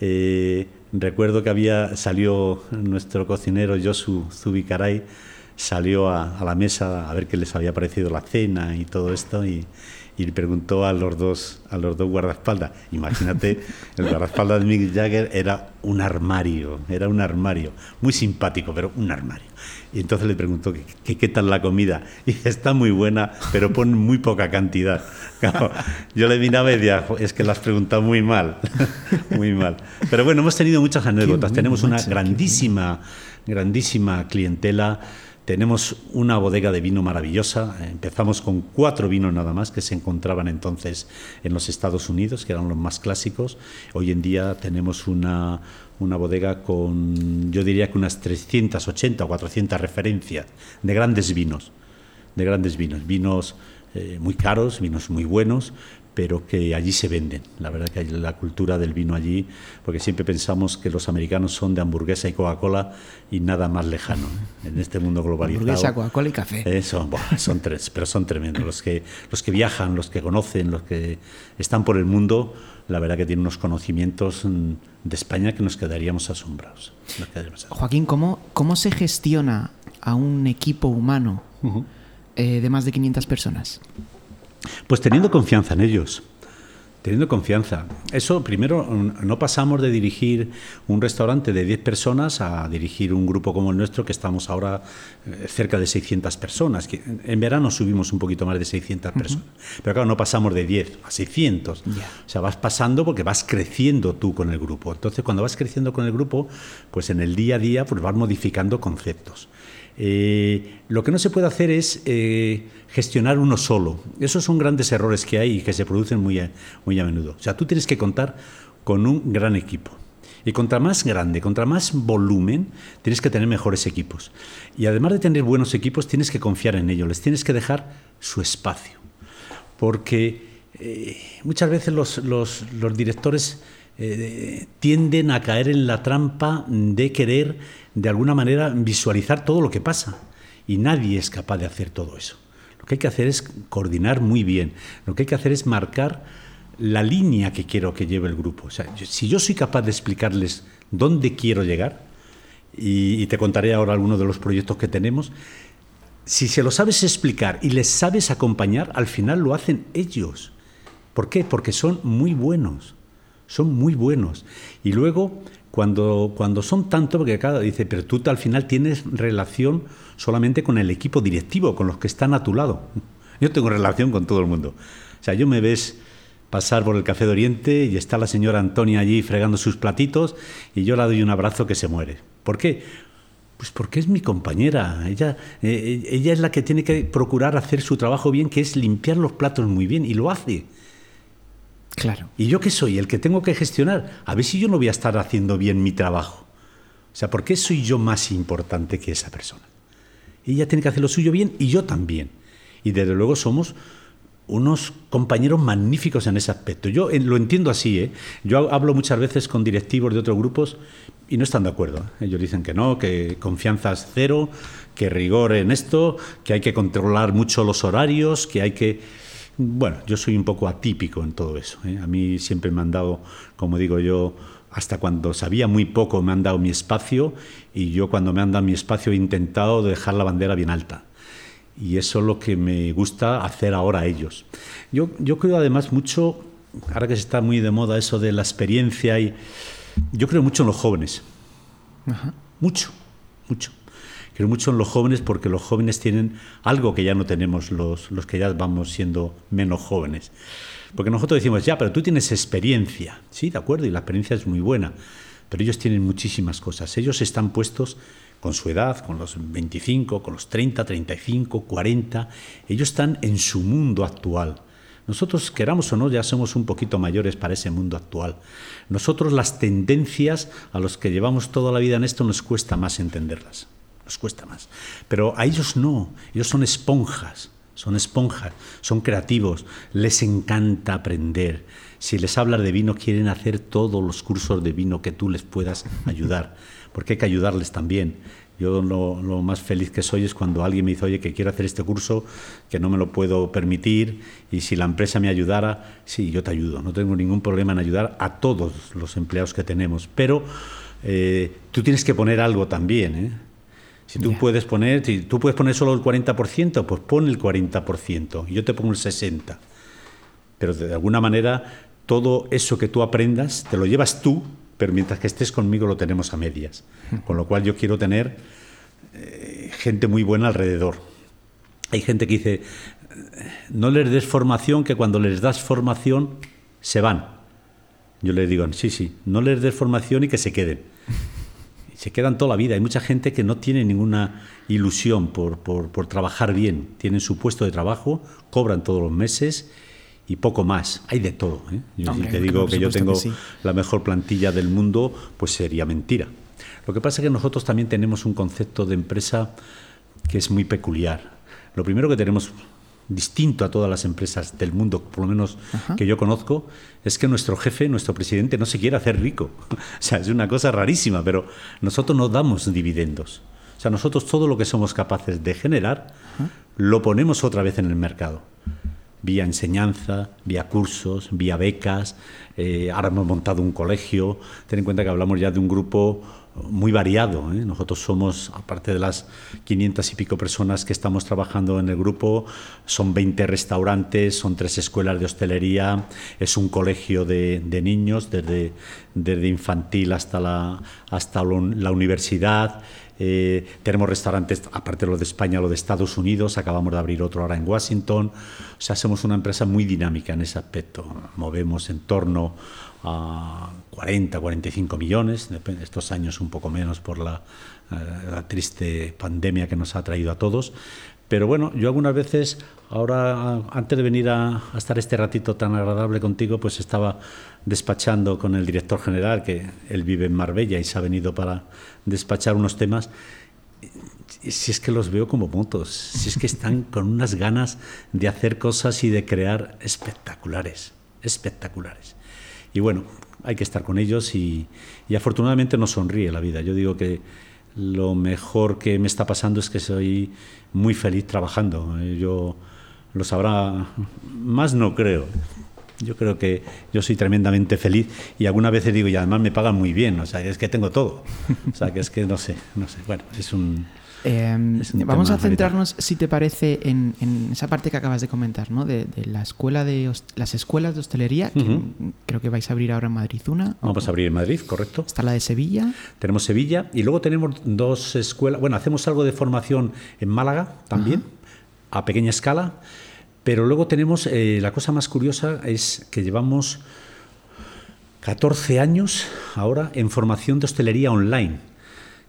Eh, recuerdo que había salió nuestro cocinero Josu Zubicaray salió a, a, la mesa a ver qué les había parecido la cena y todo esto y, y le preguntó a los dos, a los dos guardaespaldas. Imagínate, el guardaespaldas de Mick Jagger era un armario, era un armario, muy simpático, pero un armario. Y entonces le preguntó qué qué tal la comida. Y dice, está muy buena, pero pone muy poca cantidad. yo le miraba y decía, es que la has preguntado muy mal, muy mal. Pero bueno, hemos tenido muchas anécdotas. Tenemos una grandísima, grandísima clientela tenemos una bodega de vino maravillosa. Empezamos con cuatro vinos nada más que se encontraban entonces en los Estados Unidos, que eran los más clásicos. Hoy en día tenemos una, una bodega con, yo diría que unas 380 o 400 referencias de grandes vinos, de grandes vinos, vinos eh, muy caros, vinos muy buenos, pero que allí se venden. La verdad que hay la cultura del vino allí, porque siempre pensamos que los americanos son de hamburguesa y Coca-Cola y nada más lejano en este mundo globalizado. Hamburguesa, Coca-Cola y café. Eso, son tres, pero son tremendos. Los que, los que viajan, los que conocen, los que están por el mundo, la verdad que tienen unos conocimientos mm, de España que nos quedaríamos asombrados. Joaquín, ¿cómo, ¿cómo se gestiona a un equipo humano eh, de más de 500 personas? Pues teniendo confianza en ellos. Teniendo confianza. Eso, primero, no pasamos de dirigir un restaurante de 10 personas a dirigir un grupo como el nuestro, que estamos ahora eh, cerca de 600 personas. Que en verano subimos un poquito más de 600 personas. Pero claro, no pasamos de 10 a 600. O sea, vas pasando porque vas creciendo tú con el grupo. Entonces, cuando vas creciendo con el grupo, pues en el día a día pues vas modificando conceptos. Eh, lo que no se puede hacer es eh, gestionar uno solo. Esos son grandes errores que hay y que se producen muy a, muy a menudo. O sea, tú tienes que contar con un gran equipo. Y contra más grande, contra más volumen, tienes que tener mejores equipos. Y además de tener buenos equipos, tienes que confiar en ellos, les tienes que dejar su espacio. Porque eh, muchas veces los, los, los directores eh, tienden a caer en la trampa de querer, de alguna manera, visualizar todo lo que pasa. Y nadie es capaz de hacer todo eso. Lo que hay que hacer es coordinar muy bien. Lo que hay que hacer es marcar la línea que quiero que lleve el grupo. Si yo soy capaz de explicarles dónde quiero llegar, y, y te contaré ahora algunos de los proyectos que tenemos, si se lo sabes explicar y les sabes acompañar, al final lo hacen ellos. ¿Por qué? Porque son muy buenos son muy buenos. Y luego, cuando, cuando son tanto, porque cada dice, pero tú al final tienes relación solamente con el equipo directivo, con los que están a tu lado. Yo tengo relación con todo el mundo. O sea, yo me ves pasar por el Café de Oriente y está la señora Antonia allí fregando sus platitos y yo le doy un abrazo que se muere. ¿Por qué? Pues porque es mi compañera. Ella, eh, ella es la que tiene que procurar hacer su trabajo bien, que es limpiar los platos muy bien, y lo hace. Claro. ¿Y yo qué soy? El que tengo que gestionar. A ver si yo no voy a estar haciendo bien mi trabajo. O sea, ¿por qué soy yo más importante que esa persona? Ella tiene que hacer lo suyo bien y yo también. Y desde luego somos unos compañeros magníficos en ese aspecto. Yo lo entiendo así, ¿eh? Yo hablo muchas veces con directivos de otros grupos y no están de acuerdo. ¿eh? Ellos dicen que no, que confianza es cero, que rigor en esto, que hay que controlar mucho los horarios, que hay que... Bueno, yo soy un poco atípico en todo eso. ¿eh? A mí siempre me han dado, como digo yo, hasta cuando sabía muy poco me han dado mi espacio y yo cuando me han dado mi espacio he intentado dejar la bandera bien alta. Y eso es lo que me gusta hacer ahora a ellos. Yo, yo creo además mucho, ahora que se está muy de moda eso de la experiencia, y yo creo mucho en los jóvenes. Mucho, mucho. Creo mucho en los jóvenes porque los jóvenes tienen algo que ya no tenemos los, los que ya vamos siendo menos jóvenes. Porque nosotros decimos, ya, pero tú tienes experiencia. Sí, de acuerdo, y la experiencia es muy buena. Pero ellos tienen muchísimas cosas. Ellos están puestos con su edad, con los 25, con los 30, 35, 40. Ellos están en su mundo actual. Nosotros, queramos o no, ya somos un poquito mayores para ese mundo actual. Nosotros las tendencias a los que llevamos toda la vida en esto nos cuesta más entenderlas. Nos cuesta más. Pero a ellos no. Ellos son esponjas son esponjas, son creativos, les encanta aprender. Si les hablas de vino, quieren hacer todos los cursos de vino que tú les puedas ayudar, porque hay que ayudarles también. Yo lo, más feliz que soy es cuando alguien me dice, oye, que quiero hacer este curso, que no me lo puedo permitir, y si la empresa me ayudara, sí, yo te ayudo. No tengo ningún problema en ayudar a todos los empleados que tenemos, pero eh, tú tienes que poner algo también. ¿eh? Si tú puedes poner, si tú puedes poner solo el 40%, pues pon el 40%, y yo te pongo el 60%. Pero de alguna manera todo eso que tú aprendas te lo llevas tú, pero mientras que estés conmigo lo tenemos a medias. Con lo cual yo quiero tener eh, gente muy buena alrededor. Hay gente que dice, no les des formación, que cuando les das formación se van. Yo les digo, sí, sí, no les des formación y que se queden se quedan toda la vida. Hay mucha gente que no tiene ninguna ilusión por, por, trabajar bien. Tienen su puesto de trabajo, cobran todos los meses y poco más. Hay de todo. ¿eh? Yo, si te digo que yo tengo la mejor plantilla del mundo, pues sería mentira. Lo que pasa es que nosotros también tenemos un concepto de empresa que es muy peculiar. Lo primero que tenemos distinto a todas las empresas del mundo, por lo menos que yo conozco, es que nuestro jefe, nuestro presidente, no se quiere hacer rico. O sea, es una cosa rarísima, pero nosotros no damos dividendos. O sea, nosotros todo lo que somos capaces de generar, lo ponemos otra vez en el mercado. Vía enseñanza, vía cursos, vía becas. Eh, ahora hemos montado un colegio. Ten en cuenta que hablamos ya de un grupo muy variado. ¿eh? Nosotros somos, aparte de las 500 y pico personas que estamos trabajando en el grupo, son 20 restaurantes, son tres escuelas de hostelería, es un colegio de, niños, desde, desde, infantil hasta la, hasta la universidad. Eh, tenemos restaurantes, aparte de lo de España, lo de Estados Unidos, acabamos de abrir otro ahora en Washington. O sea, somos una empresa muy dinámica en ese aspecto. Movemos en torno a 40, 45 millones, estos años un poco menos por la, eh, la, triste pandemia que nos ha traído a todos. Pero bueno, yo algunas veces, ahora, antes de venir a, estar este ratito tan agradable contigo, pues estaba despachando con el director general, que él vive en Marbella y se ha venido para despachar unos temas. Si es que los veo como motos, si es que están con unas ganas de hacer cosas y de crear espectaculares, espectaculares. Y bueno, hay que estar con ellos y, afortunadamente nos sonríe la vida. Yo digo que lo mejor que me está pasando es que soy muy feliz trabajando. Eh, yo lo sabrá, más no creo. Yo creo que yo soy tremendamente feliz y algunas veces digo, y además me pagan muy bien, o sea, es que tengo todo. O sea, que es que no sé, no sé. Bueno, es un, Em, vamos a centrarnos, si te parece, en, esa parte que acabas de comentar, ¿no? De, la escuela de las escuelas de hostelería, que creo que vais a abrir ahora en Madrid una. Vamos a abrir en Madrid, correcto. Está la de Sevilla. Tenemos Sevilla y luego tenemos dos escuelas. Bueno, hacemos algo de formación en Málaga también, a pequeña escala. Pero luego tenemos, eh, la cosa más curiosa es que llevamos 14 años ahora en formación de hostelería online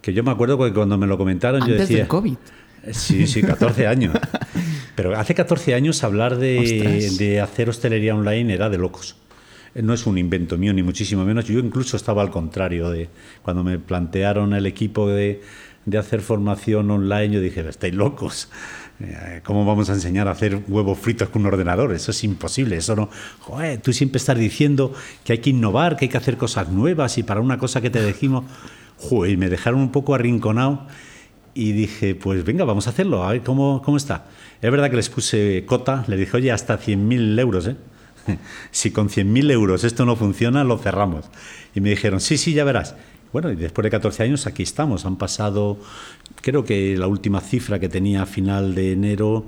que yo me acuerdo que cuando me lo comentaron yo decía... del COVID. Sí, sí, 14 años. Pero hace 14 años hablar de, de, hacer hostelería online era de locos. No es un invento mío, ni muchísimo menos. Yo incluso estaba al contrario de cuando me plantearon el equipo de, de hacer formación online, yo dije, estáis locos. Eh, ¿Cómo vamos a enseñar a hacer huevos fritos con un ordenador? Eso es imposible. Eso no. Joder, tú siempre estás diciendo que hay que innovar, que hay que hacer cosas nuevas y para una cosa que te dijimos. Joder, me dejaron un poco arrinconado y dije, pues venga, vamos a hacerlo, a ver cómo, cómo está. Es verdad que les puse cota, le dije, oye, hasta 100.000 euros, ¿eh? si con 100.000 euros esto no funciona, lo cerramos. Y me dijeron, sí, sí, ya verás. Bueno, y después de 14 años aquí estamos. Han pasado, creo que la última cifra que tenía a final de enero,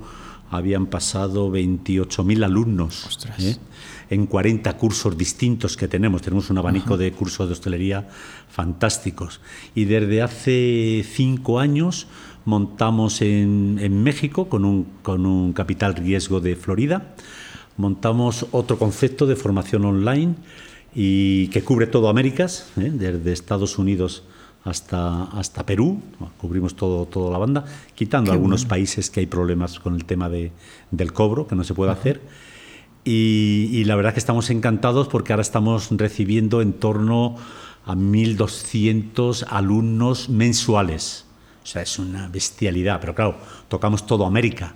habían pasado 28.000 alumnos ¿eh? En 40 cursos distintos que tenemos. Tenemos un abanico de cursos de hostelería fantásticos. Y desde hace cinco años montamos en, en México con un, con un capital riesgo de Florida montamos otro concepto de formación online y que cubre todo Américas, ¿eh? desde Estados Unidos hasta, hasta Perú, cubrimos todo, toda la banda, quitando algunos países que hay problemas con el tema de, del cobro, que no se puede hacer. Y, la verdad que estamos encantados porque ahora estamos recibiendo en torno a 1.200 alumnos mensuales. O sea, es una bestialidad, pero claro, tocamos todo América.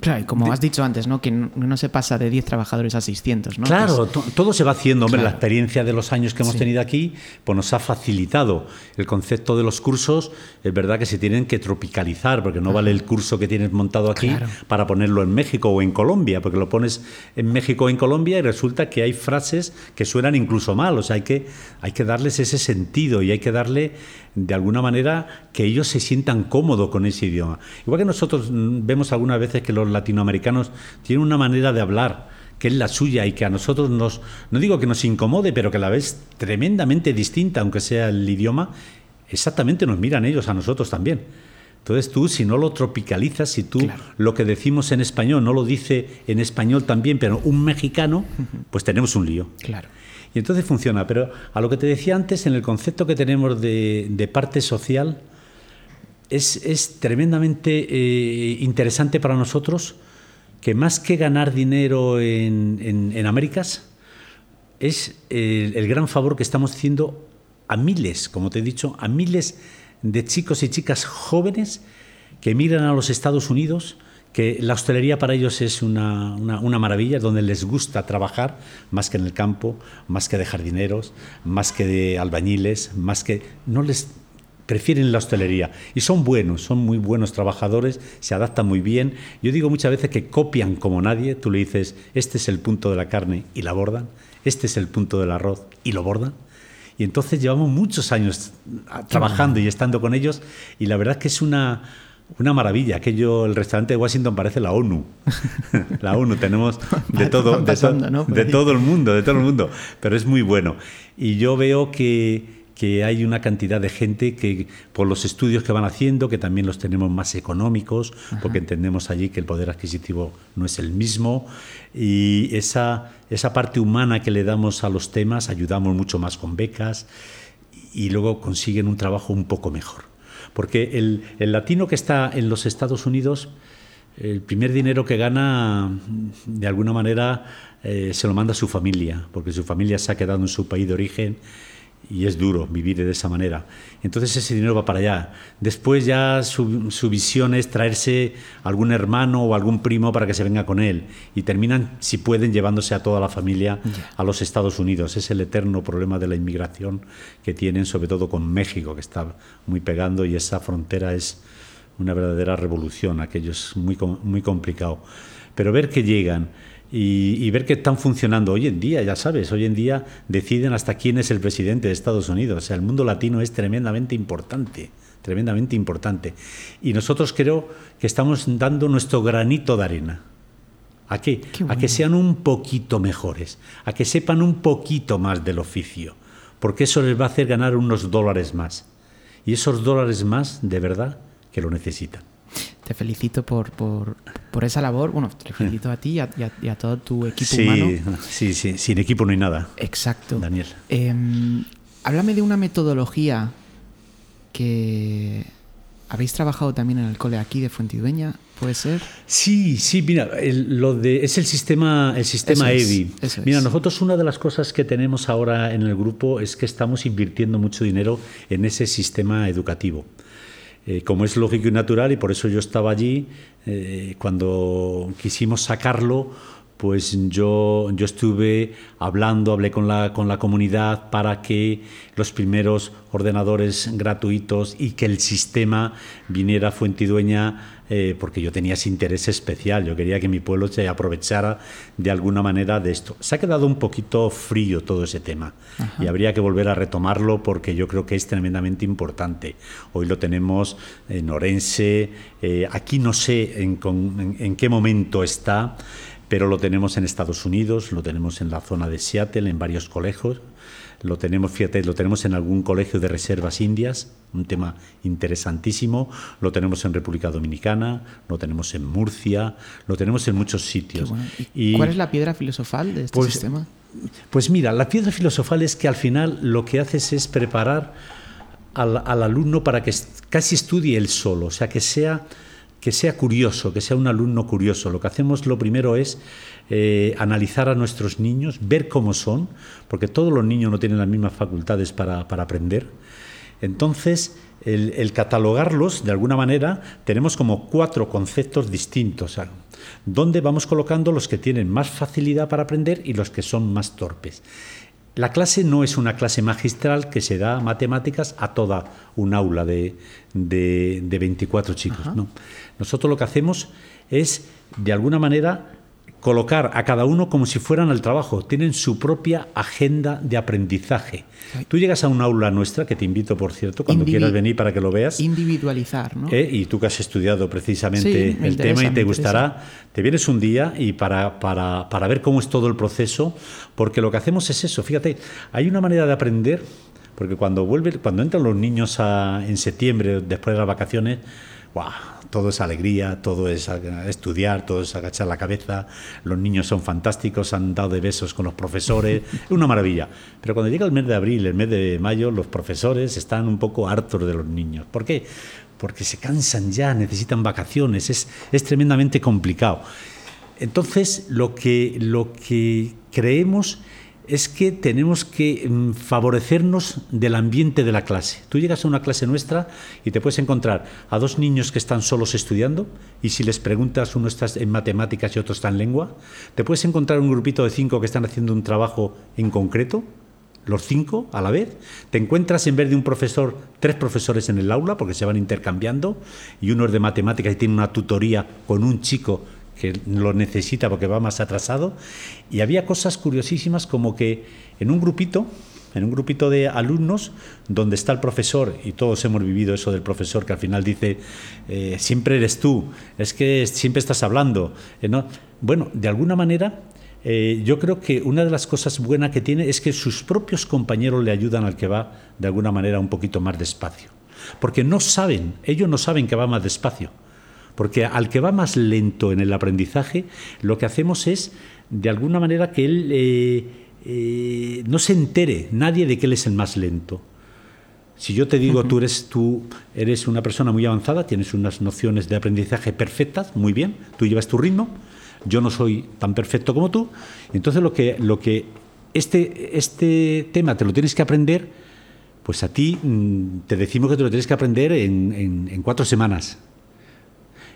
Claro, y como has dicho antes, ¿no? que no se pasa de 10 trabajadores a 600. ¿no? Claro, pues, todo se va haciendo. Hombre, la experiencia de los años que hemos tenido aquí pues nos ha facilitado el concepto de los cursos. Es verdad que se tienen que tropicalizar, porque no vale el curso que tienes montado aquí para ponerlo en México o en Colombia, porque lo pones en México o en Colombia y resulta que hay frases que suenan incluso mal. O sea, hay que, hay que darles ese sentido y hay que darle de alguna manera que ellos se sientan cómodos con ese idioma. Igual que nosotros vemos algunas veces que los latinoamericanos tienen una manera de hablar que es la suya y que a nosotros nos, no digo que nos incomode, pero que a la vez tremendamente distinta, aunque sea el idioma, exactamente nos miran ellos a nosotros también. Entonces tú, si no lo tropicalizas, si tú lo que decimos en español no lo dice en español también, pero un mexicano, pues tenemos un lío. Claro. Y entonces funciona. Pero a lo que te decía antes, en el concepto que tenemos de, parte social, es, tremendamente eh, interesante para nosotros que más que ganar dinero en, Américas, es el, el, gran favor que estamos haciendo a miles, como te he dicho, a miles de chicos y chicas jóvenes que miran a los Estados Unidos que la hostelería para ellos es una, una, maravilla, donde les gusta trabajar más que en el campo, más que de jardineros, más que de albañiles, más que... No les prefieren la hostelería y son buenos, son muy buenos trabajadores, se adaptan muy bien. Yo digo muchas veces que copian como nadie, tú le dices, este es el punto de la carne y la bordan, este es el punto del arroz y lo bordan. Y entonces llevamos muchos años trabajando y estando con ellos y la verdad que es una una maravilla. Aquello, el restaurante de Washington parece la ONU. la ONU, tenemos de todo, de, todo el mundo, de todo el mundo. Pero es muy bueno. Y yo veo que, que hay una cantidad de gente que, por los estudios que van haciendo, que también los tenemos más económicos, porque entendemos allí que el poder adquisitivo no es el mismo, y esa, esa parte humana que le damos a los temas, ayudamos mucho más con becas, y luego consiguen un trabajo un poco mejor. Porque el, latino que está en los Estados Unidos, el primer dinero que gana, de alguna manera, eh, se lo manda a su familia, porque su familia se ha quedado en su país de origen y es duro vivir de esa manera. Entonces ese dinero va para allá. Después ya su, su, visión es traerse algún hermano o algún primo para que se venga con él y terminan, si pueden, llevándose a toda la familia a los Estados Unidos. Es el eterno problema de la inmigración que tienen, sobre todo con México, que está muy pegando y esa frontera es una verdadera revolución. Aquello es muy, muy complicado. Pero ver que llegan y, ver que están funcionando hoy en día, ya sabes, hoy en día deciden hasta quién es el presidente de Estados Unidos. O sea, el mundo latino es tremendamente importante, tremendamente importante. Y nosotros creo que estamos dando nuestro granito de arena. ¿A qué? A que sean un poquito mejores, a que sepan un poquito más del oficio, porque eso les va a hacer ganar unos dólares más. Y esos dólares más, de verdad, que lo necesitan te felicito por, por, por, esa labor. Bueno, te felicito a ti y a, todo tu equipo humano. Sí, sí, sin equipo no hay nada. Exacto. Daniel. Em, háblame de una metodología que, habéis trabajado también en el cole aquí de Fuentidueña, ¿puede ser? Sí, sí, mira, lo de, es el sistema, el sistema EDI. mira, nosotros una de las cosas que tenemos ahora en el grupo es que estamos invirtiendo mucho dinero en ese sistema educativo. Eh, como es lógico y natural, y por eso yo estaba allí, eh, cuando quisimos sacarlo, pues yo, yo estuve hablando, hablé con la, con la comunidad para que los primeros ordenadores gratuitos y que el sistema viniera a Fuentidueña, eh, porque yo tenía ese interés especial, yo quería que mi pueblo se aprovechara de alguna manera de esto. Se ha quedado un poquito frío todo ese tema y habría que volver a retomarlo porque yo creo que es tremendamente importante. Hoy lo tenemos en Orense, eh, aquí no sé en qué momento está pero lo tenemos en Estados Unidos, lo tenemos en la zona de Seattle, en varios colegios, lo tenemos, fíjate, lo tenemos en algún colegio de reservas indias, un tema interesantísimo, lo tenemos en República Dominicana, lo tenemos en Murcia, lo tenemos en muchos sitios. ¿Y, cuál es la piedra filosofal de este pues, sistema? Pues mira, la piedra filosofal es que al final lo que haces es preparar al, al alumno para que casi estudie él solo, o sea, que sea que sea curioso, que sea un alumno curioso. Lo que hacemos lo primero es eh, analizar a nuestros niños, ver cómo son, porque todos los niños no tienen las mismas facultades para, aprender. Entonces, el, catalogarlos, de alguna manera, tenemos como cuatro conceptos distintos, donde vamos colocando los que tienen más facilidad para aprender y los que son más torpes. La clase no es una clase magistral que se da matemáticas a toda un aula de, de, 24 chicos. No. Nosotros lo que hacemos es, de alguna manera, colocar a cada uno como si fueran al trabajo. Tienen su propia agenda de aprendizaje. Tú llegas a un aula nuestra, que te invito, por cierto, cuando quieras venir para que lo veas. Individualizar, ¿no? ¿Eh? Y tú que has estudiado precisamente el tema y te gustará, te vienes un día y para, para, para ver cómo es todo el proceso, porque lo que hacemos es eso. Fíjate, hay una manera de aprender, porque cuando, vuelve, cuando entran los niños en septiembre, después de las vacaciones, ¡guau! Todo es alegría, todo es estudiar, todo es agachar la cabeza, los niños son fantásticos, han dado de besos con los profesores, es una maravilla. Pero cuando llega el mes de abril, el mes de mayo, los profesores están un poco hartos de los niños. ¿Por qué? Porque se cansan ya, necesitan vacaciones, es, es tremendamente complicado. Entonces, lo que, lo que creemos es que tenemos que mm, favorecernos del ambiente de la clase. Tú llegas a una clase nuestra y te puedes encontrar a dos niños que están solos estudiando y si les preguntas uno está en matemáticas y otro está en lengua, te puedes encontrar un grupito de cinco que están haciendo un trabajo en concreto, los cinco a la vez. Te encuentras en vez de un profesor, tres profesores en el aula porque se van intercambiando y uno es de matemáticas y tiene una tutoría con un chico que lo necesita porque va más atrasado. Y había cosas curiosísimas como que en un grupito, en un grupito de alumnos, donde está el profesor, y todos hemos vivido eso del profesor que al final dice, eh, siempre eres tú, es que siempre estás hablando. Eh, ¿no? Bueno, de alguna manera... Eh, yo creo que una de las cosas buenas que tiene es que sus propios compañeros le ayudan al que va de alguna manera un poquito más despacio. Porque no saben, ellos no saben que va más despacio. Porque al que va más lento en el aprendizaje, lo que hacemos es, de alguna manera, que él eh, eh, no se entere nadie de que él es el más lento. Si yo te digo, tú, eres, tú eres una persona muy avanzada, tienes unas nociones de aprendizaje perfectas, muy bien, tú llevas tu ritmo, yo no soy tan perfecto como tú, entonces lo que, lo que este, este tema te lo tienes que aprender, pues a ti mm, te decimos que te lo tienes que aprender en cuatro semanas.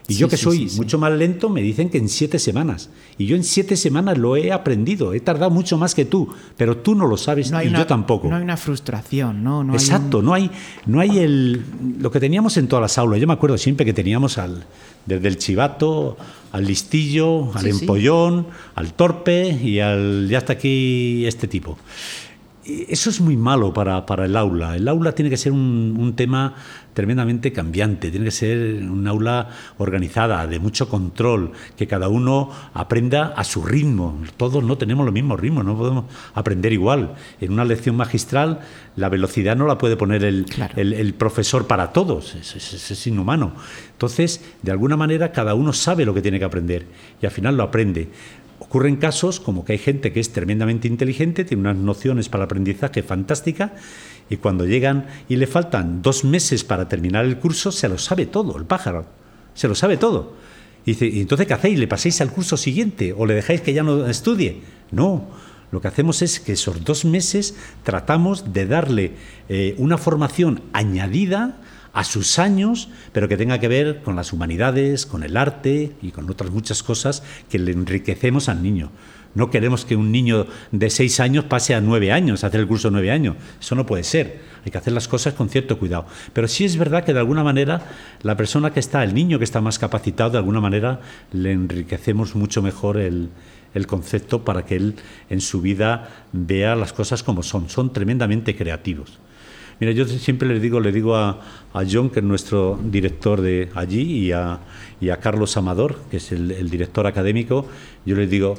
Y yo que soy mucho más lento me dicen que en siete semanas. Y yo en siete semanas lo he aprendido. He tardado mucho más que tú, pero tú no lo sabes y yo tampoco. No hay una frustración, ¿no? no Exacto, no, hay, no hay el, lo que teníamos en todas las aulas. Yo me acuerdo siempre que teníamos al, desde el chivato al listillo, al empollón, al torpe y al ya está aquí este tipo. Eso es muy malo para, para, el aula. El aula tiene que ser un, un tema tremendamente cambiante, tiene que ser un aula organizada, de mucho control, que cada uno aprenda a su ritmo. Todos no tenemos los mismos ritmos, no podemos aprender igual. En una lección magistral la velocidad no la puede poner el, el, profesor para todos, es, es, inhumano. Entonces, de alguna manera, cada uno sabe lo que tiene que aprender y al final lo aprende. Ocurren casos como que hay gente que es tremendamente inteligente, tiene unas nociones para el aprendizaje fantástica y cuando llegan y le faltan dos meses para terminar el curso, se lo sabe todo, el pájaro, se lo sabe todo. Y dice, ¿y entonces qué hacéis? ¿Le pasáis al curso siguiente o le dejáis que ya no estudie? No, lo que hacemos es que esos dos meses tratamos de darle eh, una formación añadida a sus años, pero que tenga que ver con las humanidades, con el arte y con otras muchas cosas que le enriquecemos al niño. No queremos que un niño de seis años pase a nueve años, a hacer el curso de nueve años. Eso no puede ser. Hay que hacer las cosas con cierto cuidado. Pero sí es verdad que de alguna manera la persona que está, el niño que está más capacitado, de alguna manera le enriquecemos mucho mejor el, concepto para que él en su vida vea las cosas como son. Son tremendamente creativos. Mira, yo siempre le digo, le digo a, John, que es nuestro director de allí, y a, Carlos Amador, que es el, director académico, yo les digo,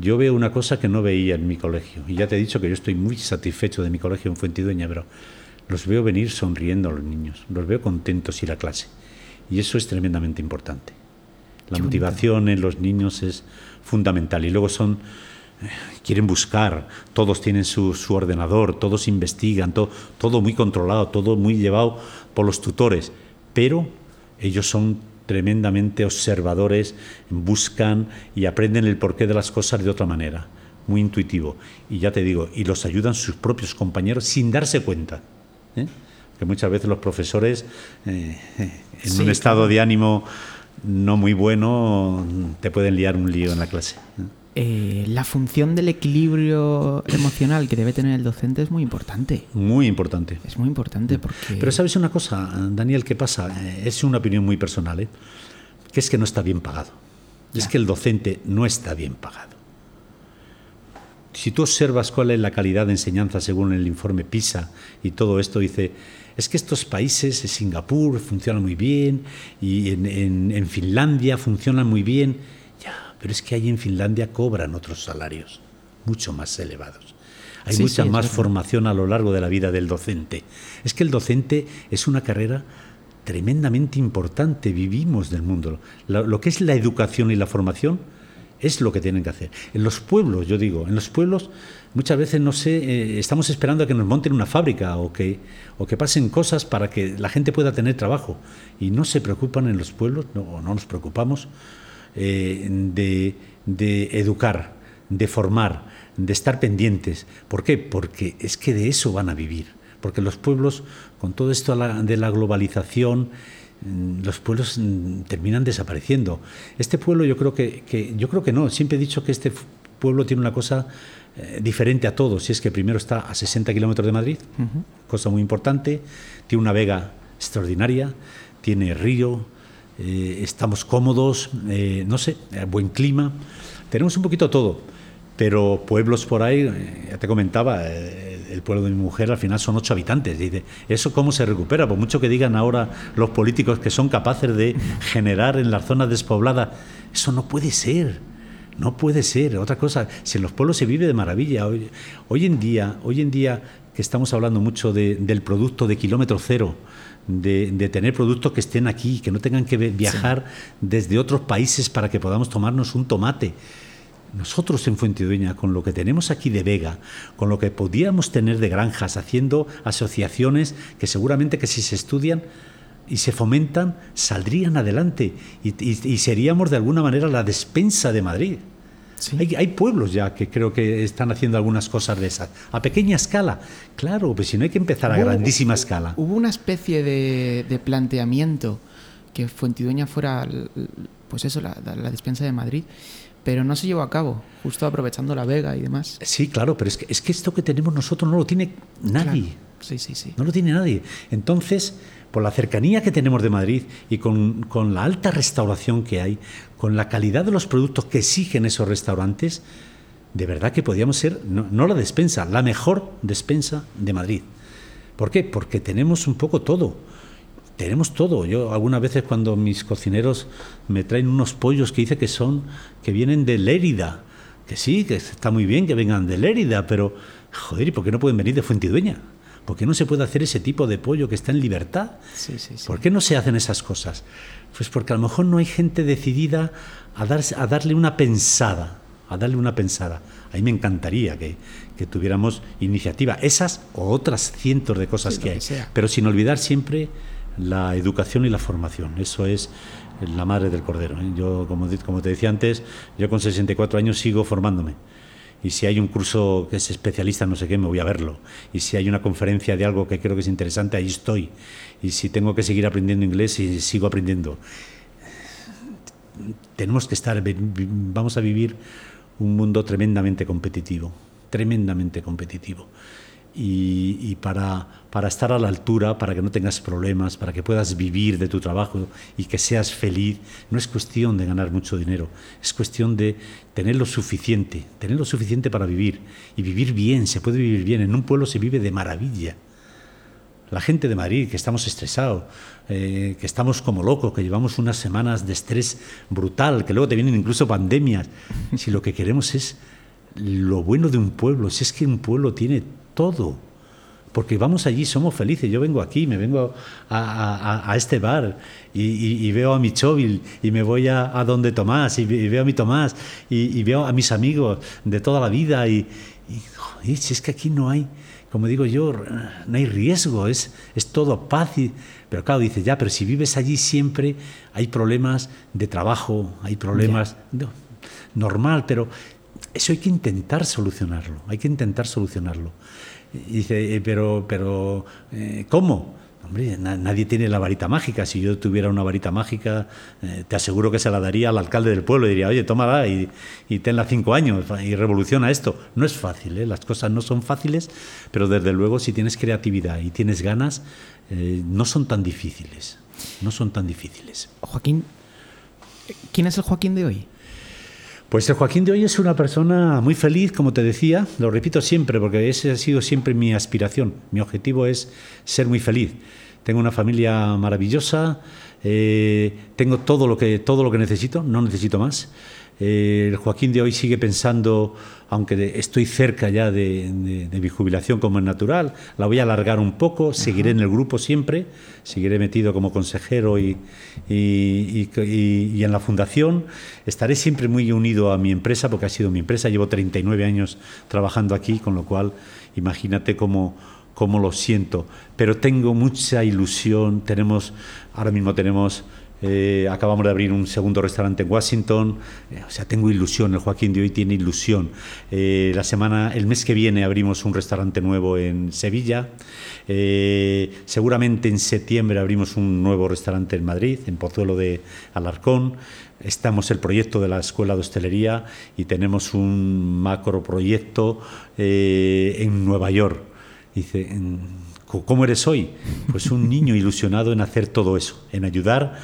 yo veo una cosa que no veía en mi colegio. Y ya te he dicho que yo estoy muy satisfecho de mi colegio en Fuentidueña, pero los veo venir sonriendo a los niños, los veo contentos ir a clase. Y eso es tremendamente importante. La motivación en los niños es fundamental. Y luego son quieren buscar, todos tienen su, ordenador, todos investigan, todo, todo muy controlado, todo muy llevado por los tutores, pero ellos son tremendamente observadores, buscan y aprenden el porqué de las cosas de otra manera, muy intuitivo. Y ya te digo, y los ayudan sus propios compañeros sin darse cuenta. ¿eh? Que muchas veces los profesores, eh, en un estado de ánimo no muy bueno, te pueden liar un lío en la clase. ¿eh? Eh, la función del equilibrio emocional que debe tener el docente es muy importante. Muy importante. Es muy importante porque... Pero sabes una cosa, Daniel, ¿qué pasa? Eh, es una opinión muy personal, ¿eh? que es que no está bien pagado. Es que el docente no está bien pagado. Si tú observas cuál es la calidad de enseñanza según el informe PISA y todo esto, dice, es que estos países, Singapur, funcionan muy bien y en, en Finlandia funcionan muy bien pero es que ahí en Finlandia cobran otros salarios, mucho más elevados. Hay mucha más formación a lo largo de la vida del docente. Es que el docente es una carrera tremendamente importante, vivimos del mundo. Lo, que es la educación y la formación es lo que tienen que hacer. En los pueblos, yo digo, en los pueblos muchas veces no sé, eh, estamos esperando a que nos monten una fábrica o que, o que pasen cosas para que la gente pueda tener trabajo. Y no se preocupan en los pueblos, no, no nos preocupamos eh, de, educar, de formar, de estar pendientes. ¿Por qué? Porque es que de eso van a vivir. Porque los pueblos, con todo esto de la globalización, mm, los pueblos mm, terminan desapareciendo. Este pueblo yo creo que, yo creo que no. Siempre he dicho que este pueblo tiene una cosa eh, diferente a todos. Y es que primero está a 60 kilómetros de Madrid, cosa muy importante. Tiene una vega extraordinaria, tiene río, eh, estamos cómodos, eh, no sé, eh, buen clima, tenemos un poquito todo, pero pueblos por ahí, ya te comentaba, el pueblo de mi mujer al final son ocho habitantes. ¿eso cómo se recupera? Por mucho que digan ahora los políticos que son capaces de generar en las zonas despobladas, eso no puede ser. No puede ser. Otra cosa, si en los pueblos se vive de maravilla. Hoy en día, hoy en día que estamos hablando mucho del producto de kilómetro cero, de, tener productos que estén aquí, que no tengan que viajar desde otros países para que podamos tomarnos un tomate. Nosotros en Fuentidueña, con lo que tenemos aquí de Vega, con lo que podíamos tener de granjas, haciendo asociaciones que seguramente que si se estudian y se fomentan, saldrían adelante y seríamos de alguna manera la despensa de Madrid. Hay, pueblos ya que creo que están haciendo algunas cosas de esas. A pequeña escala. Claro, pues si no hay que empezar a grandísima escala. Hubo una especie de, planteamiento que Fuentidueña fuera, pues eso, la, despensa de Madrid pero no se llevó a cabo, justo aprovechando la Vega y demás. Sí, claro, pero es que, es que esto que tenemos nosotros no lo tiene nadie. Sí, sí, sí. No lo tiene nadie. Entonces, por la cercanía que tenemos de Madrid y con, la alta restauración que hay, con la calidad de los productos que exigen esos restaurantes, de verdad que podríamos ser, no, la despensa, la mejor despensa de Madrid. ¿Por qué? Porque tenemos un poco todo. Tenemos todo. Yo algunas veces cuando mis cocineros me traen unos pollos que dice que son, que vienen de Lérida, que sí, que está muy bien que vengan de Lérida, pero joder, ¿y por qué no pueden venir de Fuentidueña? ¿Por qué no se puede hacer ese tipo de pollo que está en libertad? ¿Por qué no se hacen esas cosas? Pues porque a lo mejor no hay gente decidida a, a darle una pensada a darle una pensada. A mí me encantaría que, que tuviéramos iniciativa, esas o otras cientos de cosas que hay, que pero sin olvidar siempre la educación y la formación. Eso es la madre del cordero. ¿eh? Yo, como, como te decía antes, yo con 64 años sigo formándome. Y si hay un curso que es especialista no sé qué, me voy a verlo. Y si hay una conferencia de algo que creo que es interesante, ahí estoy. Y si tengo que seguir aprendiendo inglés, y sigo aprendiendo. Tenemos que estar, vamos a vivir un mundo tremendamente competitivo, tremendamente competitivo. Y, para, para estar a la altura, para que no tengas problemas, para que puedas vivir de tu trabajo y que seas feliz, no es cuestión de ganar mucho dinero, es cuestión de tener lo suficiente, tener lo suficiente para vivir. Y vivir bien, se puede vivir bien, en un pueblo se vive de maravilla. La gente de Madrid, que estamos estresados, eh, que estamos como locos, que llevamos unas semanas de estrés brutal, que luego te vienen incluso pandemias. Si lo que queremos es lo bueno de un pueblo, si es que un pueblo tiene todo. Porque vamos allí, somos felices. Yo vengo aquí, me vengo a, a- a este bar y, y- y veo a mi Chovil y me voy a, a donde Tomás y, y veo a mi Tomás y, veo a mis amigos de toda la vida y, y, joder, si es que aquí no hay, como digo yo, no hay riesgo, es, es todo paz. y- pero claro, dice, ya, pero si vives allí siempre hay problemas de trabajo, hay problemas... no, normal, pero eso hay que intentar solucionarlo, hay que intentar solucionarlo. Y dice, eh, pero, pero eh, ¿cómo? Hombre, na- nadie tiene la varita mágica. Si yo tuviera una varita mágica, eh, te aseguro que se la daría al alcalde del pueblo y diría, oye, tómala y, y tenla cinco años y revoluciona esto. No es fácil, ¿eh? las cosas no son fáciles, pero desde luego si tienes creatividad y tienes ganas, no son tan difíciles. No son tan difíciles. Joaquín, ¿quién es el Joaquín de hoy? Pues el Joaquín de hoy es una persona muy feliz, como te decía, lo repito siempre, porque ese ha sido siempre mi aspiración. Mi objetivo es ser muy feliz. Tengo una familia maravillosa, eh, tengo todo lo, que, todo lo que necesito, no necesito más. Eh, el Joaquín de hoy sigue pensando, aunque estoy cerca ya de, de- de mi jubilación como es natural, la voy a alargar un poco, seguiré en el grupo siempre, seguiré metido como consejero y, y- y- y- y en la fundación. Estaré siempre muy unido a mi empresa, porque ha sido mi empresa, llevo 39 años trabajando aquí, con lo cual imagínate cómo, cómo lo siento. Pero tengo mucha ilusión, tenemos, ahora mismo tenemos... Eh, acabamos de abrir un segundo restaurante en Washington, eh, o sea, tengo ilusión, el Joaquín de hoy tiene ilusión. Eh, la semana, el mes que viene abrimos un restaurante nuevo en Sevilla. Seguramente en septiembre abrimos un nuevo restaurante en Madrid, en Pozuelo de Alarcón. Estamos el proyecto de la Escuela de Hostelería y tenemos un macro proyecto en Nueva York. Dice, ¿cómo eres hoy? Pues un niño ilusionado en hacer todo eso, en ayudar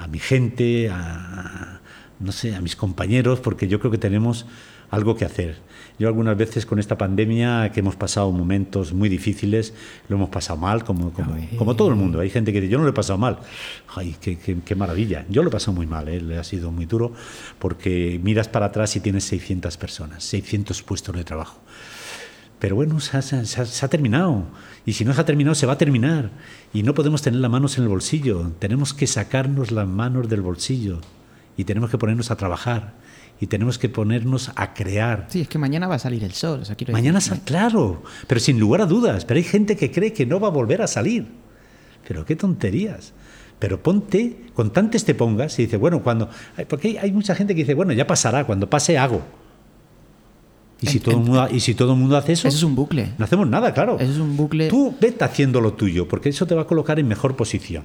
a mi gente, a, no sé, a mis compañeros, porque yo creo que tenemos algo que hacer. Yo algunas veces con esta pandemia, que hemos pasado momentos muy difíciles, lo hemos pasado mal, como, como, como todo el mundo. Hay gente que dice, yo no lo he pasado mal. Ay, qué, qué- qué maravilla. Yo lo he pasado muy mal, ¿eh? Le ha sido muy duro, porque miras para atrás y tienes 600 personas, 600 puestos de trabajo. Pero bueno, se ha, se ha- se ha- se ha terminado. Y si no se ha terminado, se va a terminar. Y no podemos tener las manos en el bolsillo. Tenemos que sacarnos las manos del bolsillo. Y tenemos que ponernos a trabajar. Y tenemos que ponernos a crear. Sí, es que mañana va a salir el sol. o sea, quiero Mañana decir, sal, claro, pero sin lugar a dudas. Pero hay gente que cree que no va a volver a salir. Pero qué tonterías. Pero ponte, con tantes te pongas y dices, bueno, cuando. Porque hay, hay mucha gente que dice, bueno, ya pasará, cuando pase hago. Y si, En- todo el mundo, y si todo el mundo hace eso, Eso es un bucle. no hacemos nada, claro. Eso es un bucle. Tú vete haciendo lo tuyo, porque eso te va a colocar en mejor posición.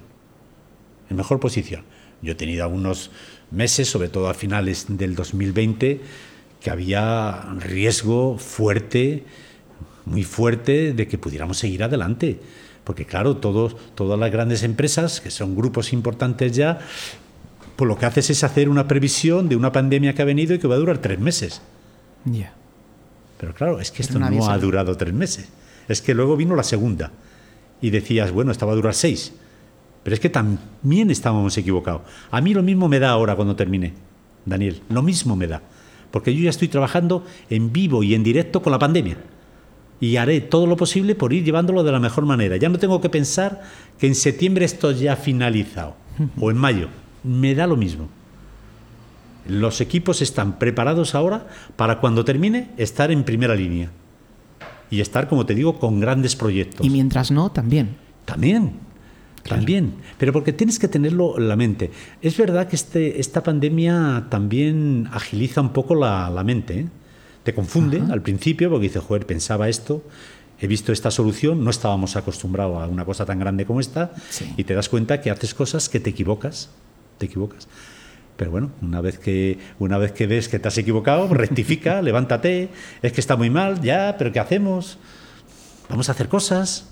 En mejor posición. Yo he tenido algunos meses, sobre todo a finales del 2020, que había riesgo fuerte, muy fuerte, de que pudiéramos seguir adelante. Porque claro, todos, todas las grandes empresas, que son grupos importantes ya, pues lo que haces es hacer una previsión de una pandemia que ha venido y que va a durar tres meses. Ya. Pero claro, es que esto no ha durado tres meses. Es que luego vino la segunda. Y decías, bueno, esta va a durar seis. Pero es que también estábamos equivocados. A mí lo mismo me da ahora cuando termine, Daniel. Lo mismo me da. Porque yo ya estoy trabajando en vivo y en directo con la pandemia. Y haré todo lo posible por ir llevándolo de la mejor manera. Ya no tengo que pensar que en septiembre esto ya ha finalizado. O en mayo. Me da lo mismo. Los equipos están preparados ahora para cuando termine estar en primera línea. Y estar, como te digo, con grandes proyectos. Y mientras no, también. También. También, pero porque tienes que tenerlo en la mente. Es verdad que este, esta pandemia también agiliza un poco la, la mente. ¿eh? Te confunde al principio porque dices, joder, pensaba esto, he visto esta solución, no estábamos acostumbrados a una cosa tan grande como esta, y te das cuenta que haces cosas que te equivocas, te equivocas. Pero bueno, una vez que, una vez que ves que te has equivocado, rectifica, levántate, es que está muy mal, ya, pero ¿qué hacemos? Vamos a hacer cosas.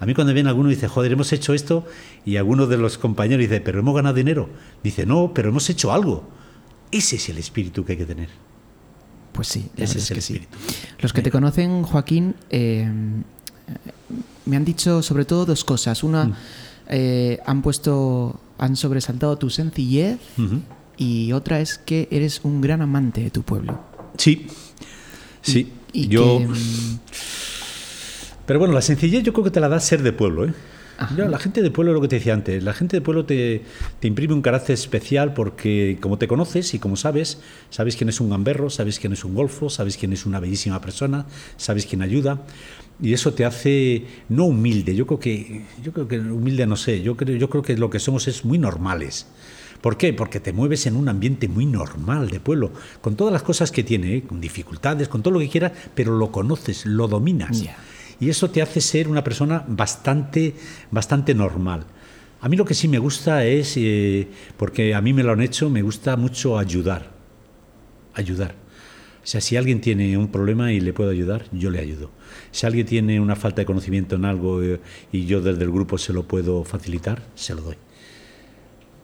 A mí cuando viene alguno y dice, joder, hemos hecho esto, y alguno de los compañeros dice, pero hemos ganado dinero. Dice, no, pero hemos hecho algo. Ese es el espíritu que hay que tener. Pues sí, ese es, el espíritu. Los que te conocen, Joaquín, eh, me han dicho sobre todo dos cosas. Una, mm. eh, han puesto, han sobresaltado tu sencillez y otra es que eres un gran amante de tu pueblo. Sí, sí. Y, yo... que, Pero bueno, la sencillez yo creo que te la da ser de pueblo, ¿eh? Ya, la gente de pueblo, lo que te decía antes, la gente de pueblo te, te, imprime un carácter especial porque como te conoces y como sabes, sabes quién es un gamberro, sabes quién es un golfo, sabes quién es una bellísima persona, sabes quién ayuda y eso te hace no humilde, yo creo que yo creo que humilde no sé, yo creo yo creo que lo que somos es muy normales. ¿Por qué? Porque te mueves en un ambiente muy normal de pueblo, con todas las cosas que tiene, ¿eh? con dificultades, con todo lo que quieras, pero lo conoces, lo dominas. Yeah y eso te hace ser una persona bastante, bastante normal. A mí lo que sí me gusta es, eh, porque a mí me lo han hecho, me gusta mucho ayudar. Ayudar. O sea, si alguien tiene un problema y le puedo ayudar, yo le ayudo. Si alguien tiene una falta de conocimiento en algo eh, y yo desde el grupo se lo puedo facilitar, se lo doy.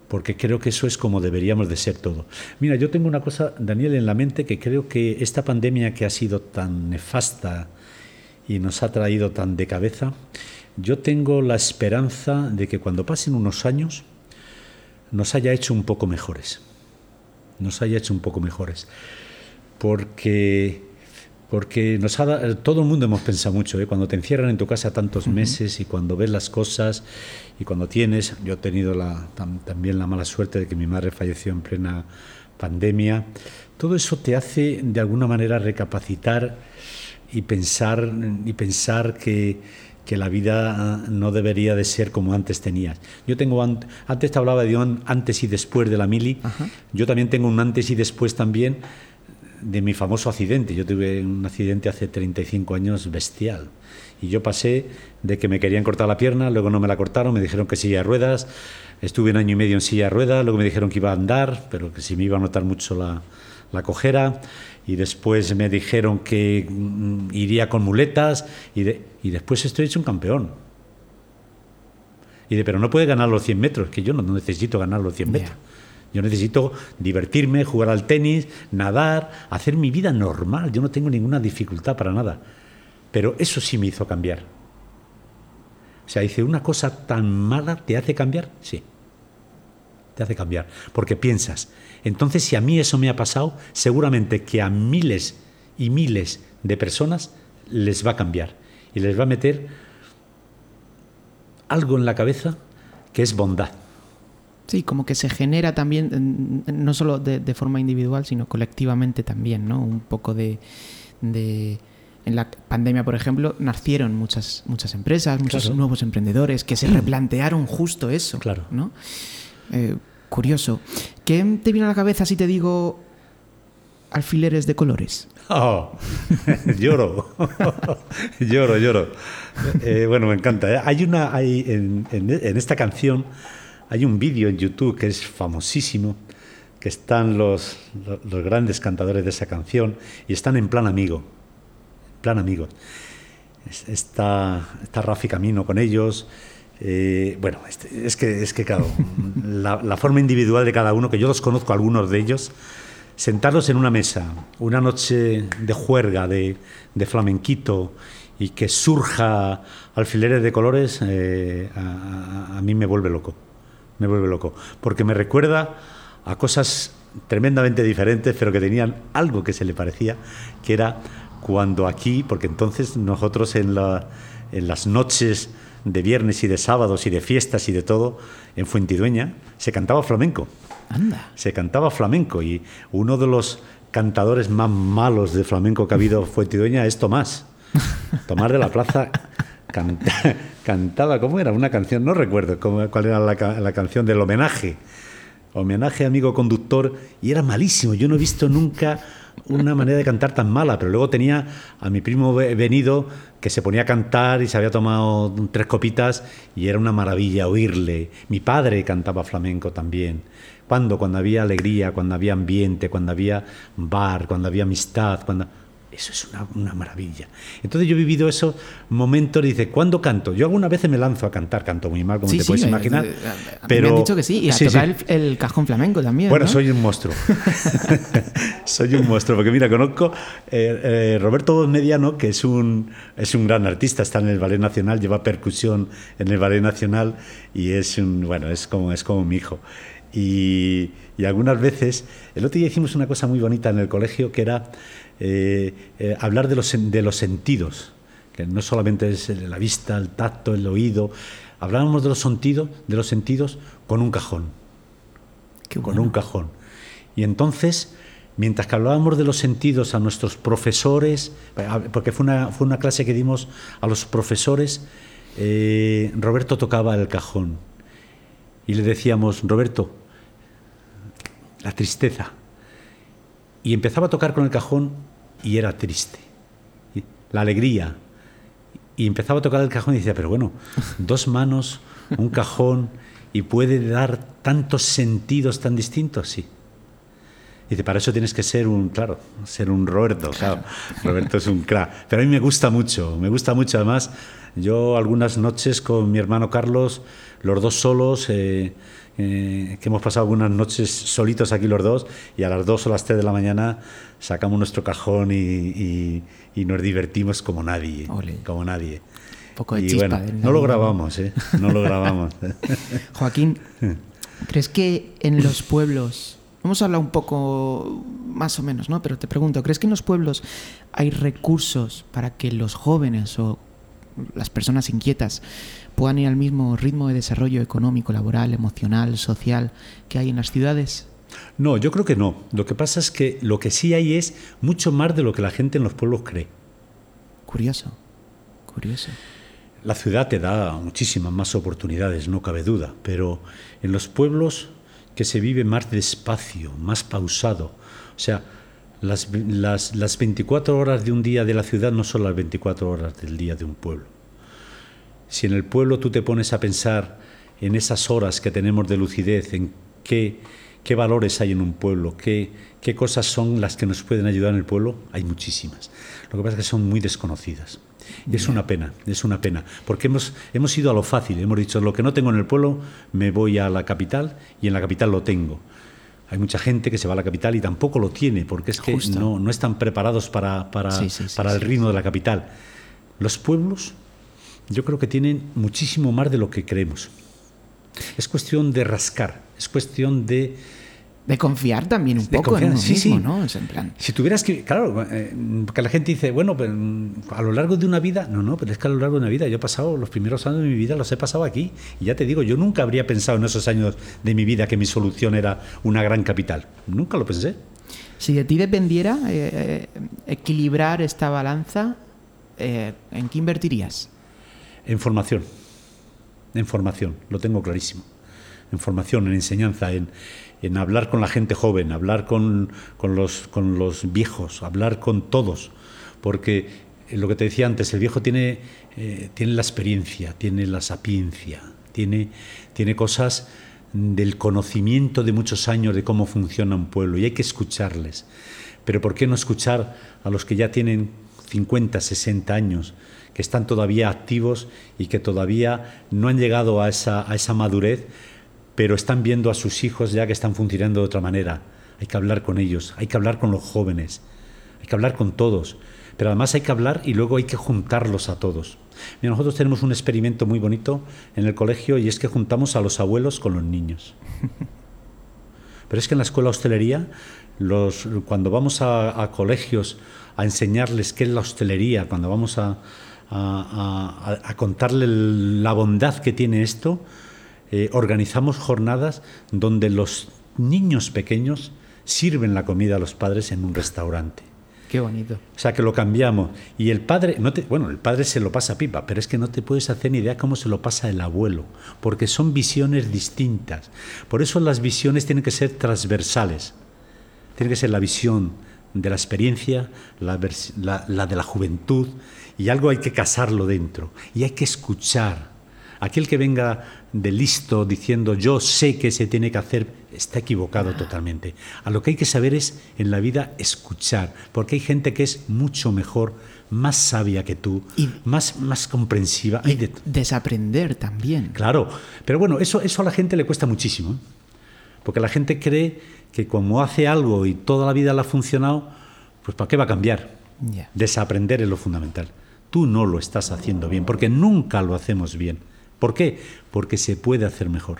Porque creo que eso es como deberíamos de ser todo. Mira, yo tengo una cosa, Daniel, en la mente que creo que esta pandemia que ha sido tan nefasta, y nos ha traído tan de cabeza, yo tengo la esperanza de que cuando pasen unos años nos haya hecho un poco mejores. Nos haya hecho un poco mejores. Porque, porque nos ha, todo el mundo hemos pensado mucho, ¿eh? cuando te encierran en tu casa tantos meses y cuando ves las cosas y cuando tienes, yo he tenido la, también la mala suerte de que mi madre falleció en plena pandemia, todo eso te hace de alguna manera recapacitar y pensar, y pensar que, que, la vida no debería de ser como antes tenías. Yo tengo, antes te hablaba de un antes y después de la mili, Ajá. yo también tengo un antes y después también de mi famoso accidente. Yo tuve un accidente hace 35 años bestial. Y yo pasé de que me querían cortar la pierna, luego no me la cortaron, me dijeron que silla de ruedas, estuve un año y medio en silla de ruedas, luego me dijeron que iba a andar, pero que si me iba a notar mucho la, la cojera y después me dijeron que mm, iría con muletas y, de, y después estoy hecho un campeón. Y de, pero no puede ganar los 100 metros, que yo no necesito ganar los 100 metros. Yeah. Yo necesito divertirme, jugar al tenis, nadar, hacer mi vida normal. Yo no tengo ninguna dificultad para nada. Pero eso sí me hizo cambiar. O sea, dice, ¿una cosa tan mala te hace cambiar? Sí. Te hace cambiar. Porque piensas, entonces, si a mí eso me ha pasado, seguramente que a miles y miles de personas les va a cambiar y les va a meter algo en la cabeza que es bondad. Sí, como que se genera también, no solo de, de forma individual, sino colectivamente también, ¿no? Un poco de, de en la pandemia, por ejemplo, nacieron muchas, muchas empresas, muchos Claro. nuevos emprendedores que se replantearon justo eso. Claro. ¿no? Eh, curioso. ¿Qué te viene a la cabeza si te digo alfileres de colores? Oh, lloro, lloro, lloro. Eh, bueno, me encanta. ¿eh? Hay una, hay en, en- en esta canción hay un vídeo en YouTube que es famosísimo, que están los, los, grandes cantadores de esa canción y están en plan amigo, plan amigo. Es- Está, está Rafi Camino con ellos. eh, bueno, este- es que, es que claro, la, la forma individual de cada uno, que yo los conozco algunos de ellos, sentarlos en una mesa, una noche de juerga, de, de flamenquito, y que surja alfileres de colores, eh, a, a- a mí me vuelve loco. Me vuelve loco. Porque me recuerda a cosas tremendamente diferentes, pero que tenían algo que se le parecía, que era cuando aquí, porque entonces nosotros en, la- en las noches de viernes y de sábados y de fiestas y de todo, en Fuentidueña, se cantaba flamenco. Anda. Se cantaba flamenco y uno de los cantadores más malos de flamenco que ha habido fue Tidoña es Tomás. Tomás de la Plaza cantaba, ¿cómo era? Una canción, no recuerdo cuál era la, la canción del homenaje. Homenaje amigo conductor y era malísimo. Yo no he visto nunca una manera de cantar tan mala, pero luego tenía a mi primo venido que se ponía a cantar y se había tomado tres copitas y era una maravilla oírle. Mi padre cantaba flamenco también. Cuando, cuando había alegría, cuando había ambiente, cuando había bar, cuando había amistad, cuando eso es una, maravilla. Entonces yo he vivido esos momentos, dice, ¿cuándo canto? Yo algunas veces me lanzo a cantar, canto muy mal, como te puedes imaginar. Eh, pero... Me han dicho que sí, y a tocar el, cajón flamenco también. Bueno, soy un monstruo. soy un monstruo, porque mira, conozco eh, eh, Roberto Mediano, que es un, es un gran artista, está en el Ballet Nacional, lleva percusión en el Ballet Nacional y es un, bueno, es como, es como mi hijo. Y, y algunas veces, el otro día hicimos una cosa muy bonita en el colegio que era eh, eh, hablar de los, de los sentidos, que no solamente es la vista, el tacto, el oído. Hablábamos de los sentidos, de los sentidos con un cajón. Con un cajón. Y entonces, mientras que hablábamos de los sentidos a nuestros profesores, porque fue una, fue una clase que dimos a los profesores, eh, Roberto tocaba el cajón. Y le decíamos, Roberto, la tristeza. Y empezaba a tocar con el cajón y era triste. La alegría. Y empezaba a tocar el cajón y decía, pero bueno, dos manos, un cajón, y puede dar tantos sentidos tan distintos, sí. Dice, para eso tienes que ser un, claro, ser un Roberto, claro. Roberto es un crack. Pero a mí me gusta mucho, me gusta mucho. Además, yo algunas noches con mi hermano Carlos, los dos solos, eh, eh, que hemos pasado algunas noches solitos aquí los dos y a las 2 o las 3 de la mañana sacamos nuestro cajón y, nos divertimos como nadie, como nadie. Un poco de chispa. no lo grabamos, ¿eh? No lo grabamos. Joaquín, ¿crees que en los pueblos Vamos a hablar un poco más o menos, ¿no? Pero te pregunto, ¿crees que en los pueblos hay recursos para que los jóvenes o las personas inquietas puedan ir al mismo ritmo de desarrollo económico, laboral, emocional, social que hay en las ciudades? No, yo creo que no. Lo que pasa es que lo que sí hay es mucho más de lo que la gente en los pueblos cree. Curioso, curioso. La ciudad te da muchísimas más oportunidades, no cabe duda, pero en los pueblos que se vive más despacio, más pausado, o sea, las, las, las 24 horas de un día de la ciudad no son las 24 horas del día de un pueblo. Si en el pueblo tú te pones a pensar en esas horas que tenemos de lucidez, en qué, qué valores hay en un pueblo, qué, qué cosas son las que nos pueden ayudar en el pueblo, hay muchísimas. Lo que pasa es que son muy desconocidas. Y es una pena, es una pena, porque hemos, hemos ido a lo fácil, hemos dicho, lo que no tengo en el pueblo, me voy a la capital y en la capital lo tengo. Hay mucha gente que se va a la capital y tampoco lo tiene, porque es que no, no, están preparados para, para, para el ritmo de la capital. Los pueblos yo creo que tienen muchísimo más de lo que creemos. Es cuestión de rascar, es cuestión de... De confiar también un poco en uno sí, mismo, ¿no? en plan... Si tuvieras que... Claro, eh, porque la gente dice, bueno, pero mm, a lo largo de una vida... No, no, pero es que a lo largo de una vida yo he pasado los primeros años de mi vida, los he pasado aquí. Y ya te digo, yo nunca habría pensado en esos años de mi vida que mi solución era una gran capital. Nunca lo pensé. Si de ti dependiera eh, eh, equilibrar esta balanza, ¿en qué invertirías? En formación, en formación, lo tengo clarísimo. En formación, en enseñanza, en, en hablar con la gente joven, hablar con, con, los, con los viejos, hablar con todos. Porque eh, lo que te decía antes, el viejo tiene, eh, tiene la experiencia, tiene la sapiencia, tiene, tiene cosas del conocimiento de muchos años de cómo funciona un pueblo y hay que escucharles. Pero ¿por qué no escuchar a los que ya tienen 50, 60 años? Que están todavía activos y que todavía no han llegado a esa, a esa madurez, pero están viendo a sus hijos ya que están funcionando de otra manera. Hay que hablar con ellos, hay que hablar con los jóvenes, hay que hablar con todos, pero además hay que hablar y luego hay que juntarlos a todos. nosotros tenemos un experimento muy bonito en el colegio y es que juntamos a los abuelos con los niños. Pero es que en la escuela hostelería, los, cuando vamos a colegios a enseñarles qué es la hostelería, cuando vamos a, a, contarle la bondad que tiene esto, eh, organizamos jornadas donde los niños pequeños sirven la comida a los padres en un restaurante. Qué bonito. O sea, que lo cambiamos. Y el padre, no te, bueno, el padre se lo pasa pipa, pero es que no te puedes hacer ni idea cómo se lo pasa el abuelo, porque son visiones distintas. Por eso las visiones tienen que ser transversales. Tiene que ser la visión de la experiencia, la, la de la juventud, y algo hay que casarlo dentro. Y hay que escuchar. Aquel que venga de listo diciendo yo sé que se tiene que hacer, está equivocado totalmente. A lo que hay que saber es en la vida escuchar, porque hay gente que es mucho mejor, más sabia que tú, y más, más comprensiva. Y desaprender también. Claro, pero bueno, eso, eso a la gente le cuesta muchísimo, ¿eh? porque la gente cree que como hace algo y toda la vida le ha funcionado, pues ¿para qué va a cambiar? Desaprender es lo fundamental. Tú no lo estás haciendo bien, porque nunca lo hacemos bien. ¿Por qué? Porque se puede hacer mejor.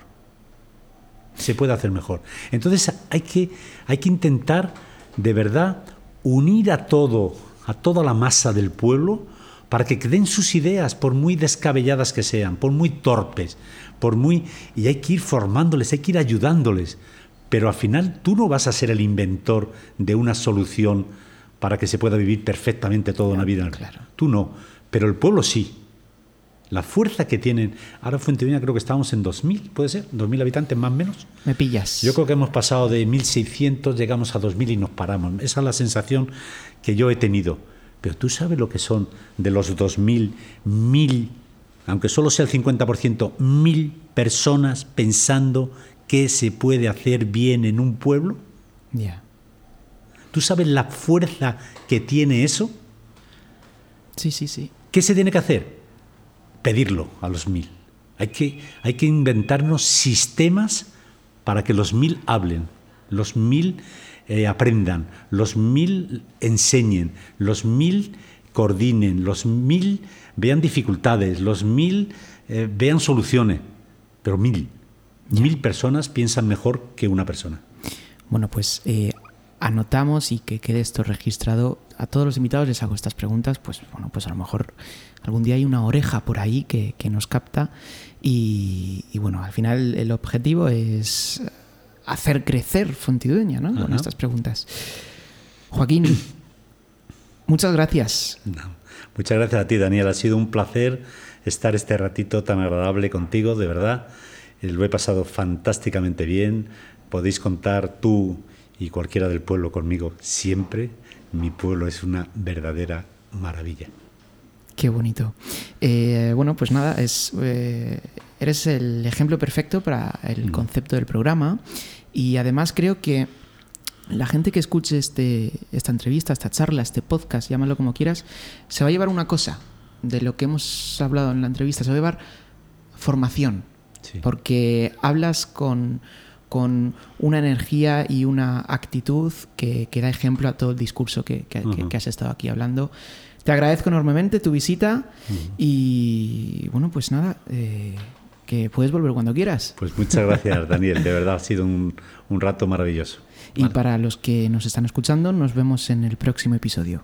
Se puede hacer mejor. Entonces hay que, hay que intentar de verdad unir a todo, a toda la masa del pueblo, para que den sus ideas, por muy descabelladas que sean, por muy torpes, por muy. Y hay que ir formándoles, hay que ir ayudándoles. Pero al final tú no vas a ser el inventor de una solución para que se pueda vivir perfectamente toda una vida. Claro. Tú no, pero el pueblo sí. La fuerza que tienen. Ahora Fuentevilla creo que estamos en 2.000, ¿puede ser? ¿2.000 habitantes más o menos? Me pillas. Yo creo que hemos pasado de 1.600, llegamos a 2.000 y nos paramos. Esa es la sensación que yo he tenido. Pero tú sabes lo que son de los 2.000, 1.000, aunque solo sea el 50%, 1.000 personas pensando qué se puede hacer bien en un pueblo. Ya. ¿Tú sabes la fuerza que tiene eso? Sí, sí, sí. ¿Qué se tiene que hacer? pedirlo a los mil. Hay que, hay que inventarnos sistemas para que los mil hablen, los mil eh, aprendan, los mil enseñen, los mil coordinen, los mil vean dificultades, los mil eh, vean soluciones, pero mil. Mil personas piensan mejor que una persona. Bueno, pues eh, anotamos y que quede esto registrado. A todos los invitados les hago estas preguntas, pues bueno, pues a lo mejor algún día hay una oreja por ahí que, nos capta y, bueno, al final el objetivo es hacer crecer Fontidueña, ¿no? Con estas preguntas. Joaquín, muchas gracias. muchas gracias a ti, Daniel. Ha sido un placer estar este ratito tan agradable contigo, de verdad. Eh, lo he pasado fantásticamente bien. Podéis contar tú y cualquiera del pueblo conmigo siempre. Mi pueblo es una verdadera maravilla. Qué bonito. Eh, bueno, pues nada, es, eh, eres el ejemplo perfecto para el mm. concepto del programa y además creo que la gente que escuche este, esta entrevista, esta charla, este podcast, llámalo como quieras, se va a llevar una cosa de lo que hemos hablado en la entrevista, se va a llevar formación, porque hablas con, con, una energía y una actitud que, da ejemplo a todo el discurso que, que has estado aquí hablando. Te agradezco enormemente tu visita y bueno, pues nada, eh, que puedes volver cuando quieras. Pues muchas gracias, Daniel. De verdad ha sido un, rato maravilloso. Y para los que nos están escuchando, nos vemos en el próximo episodio.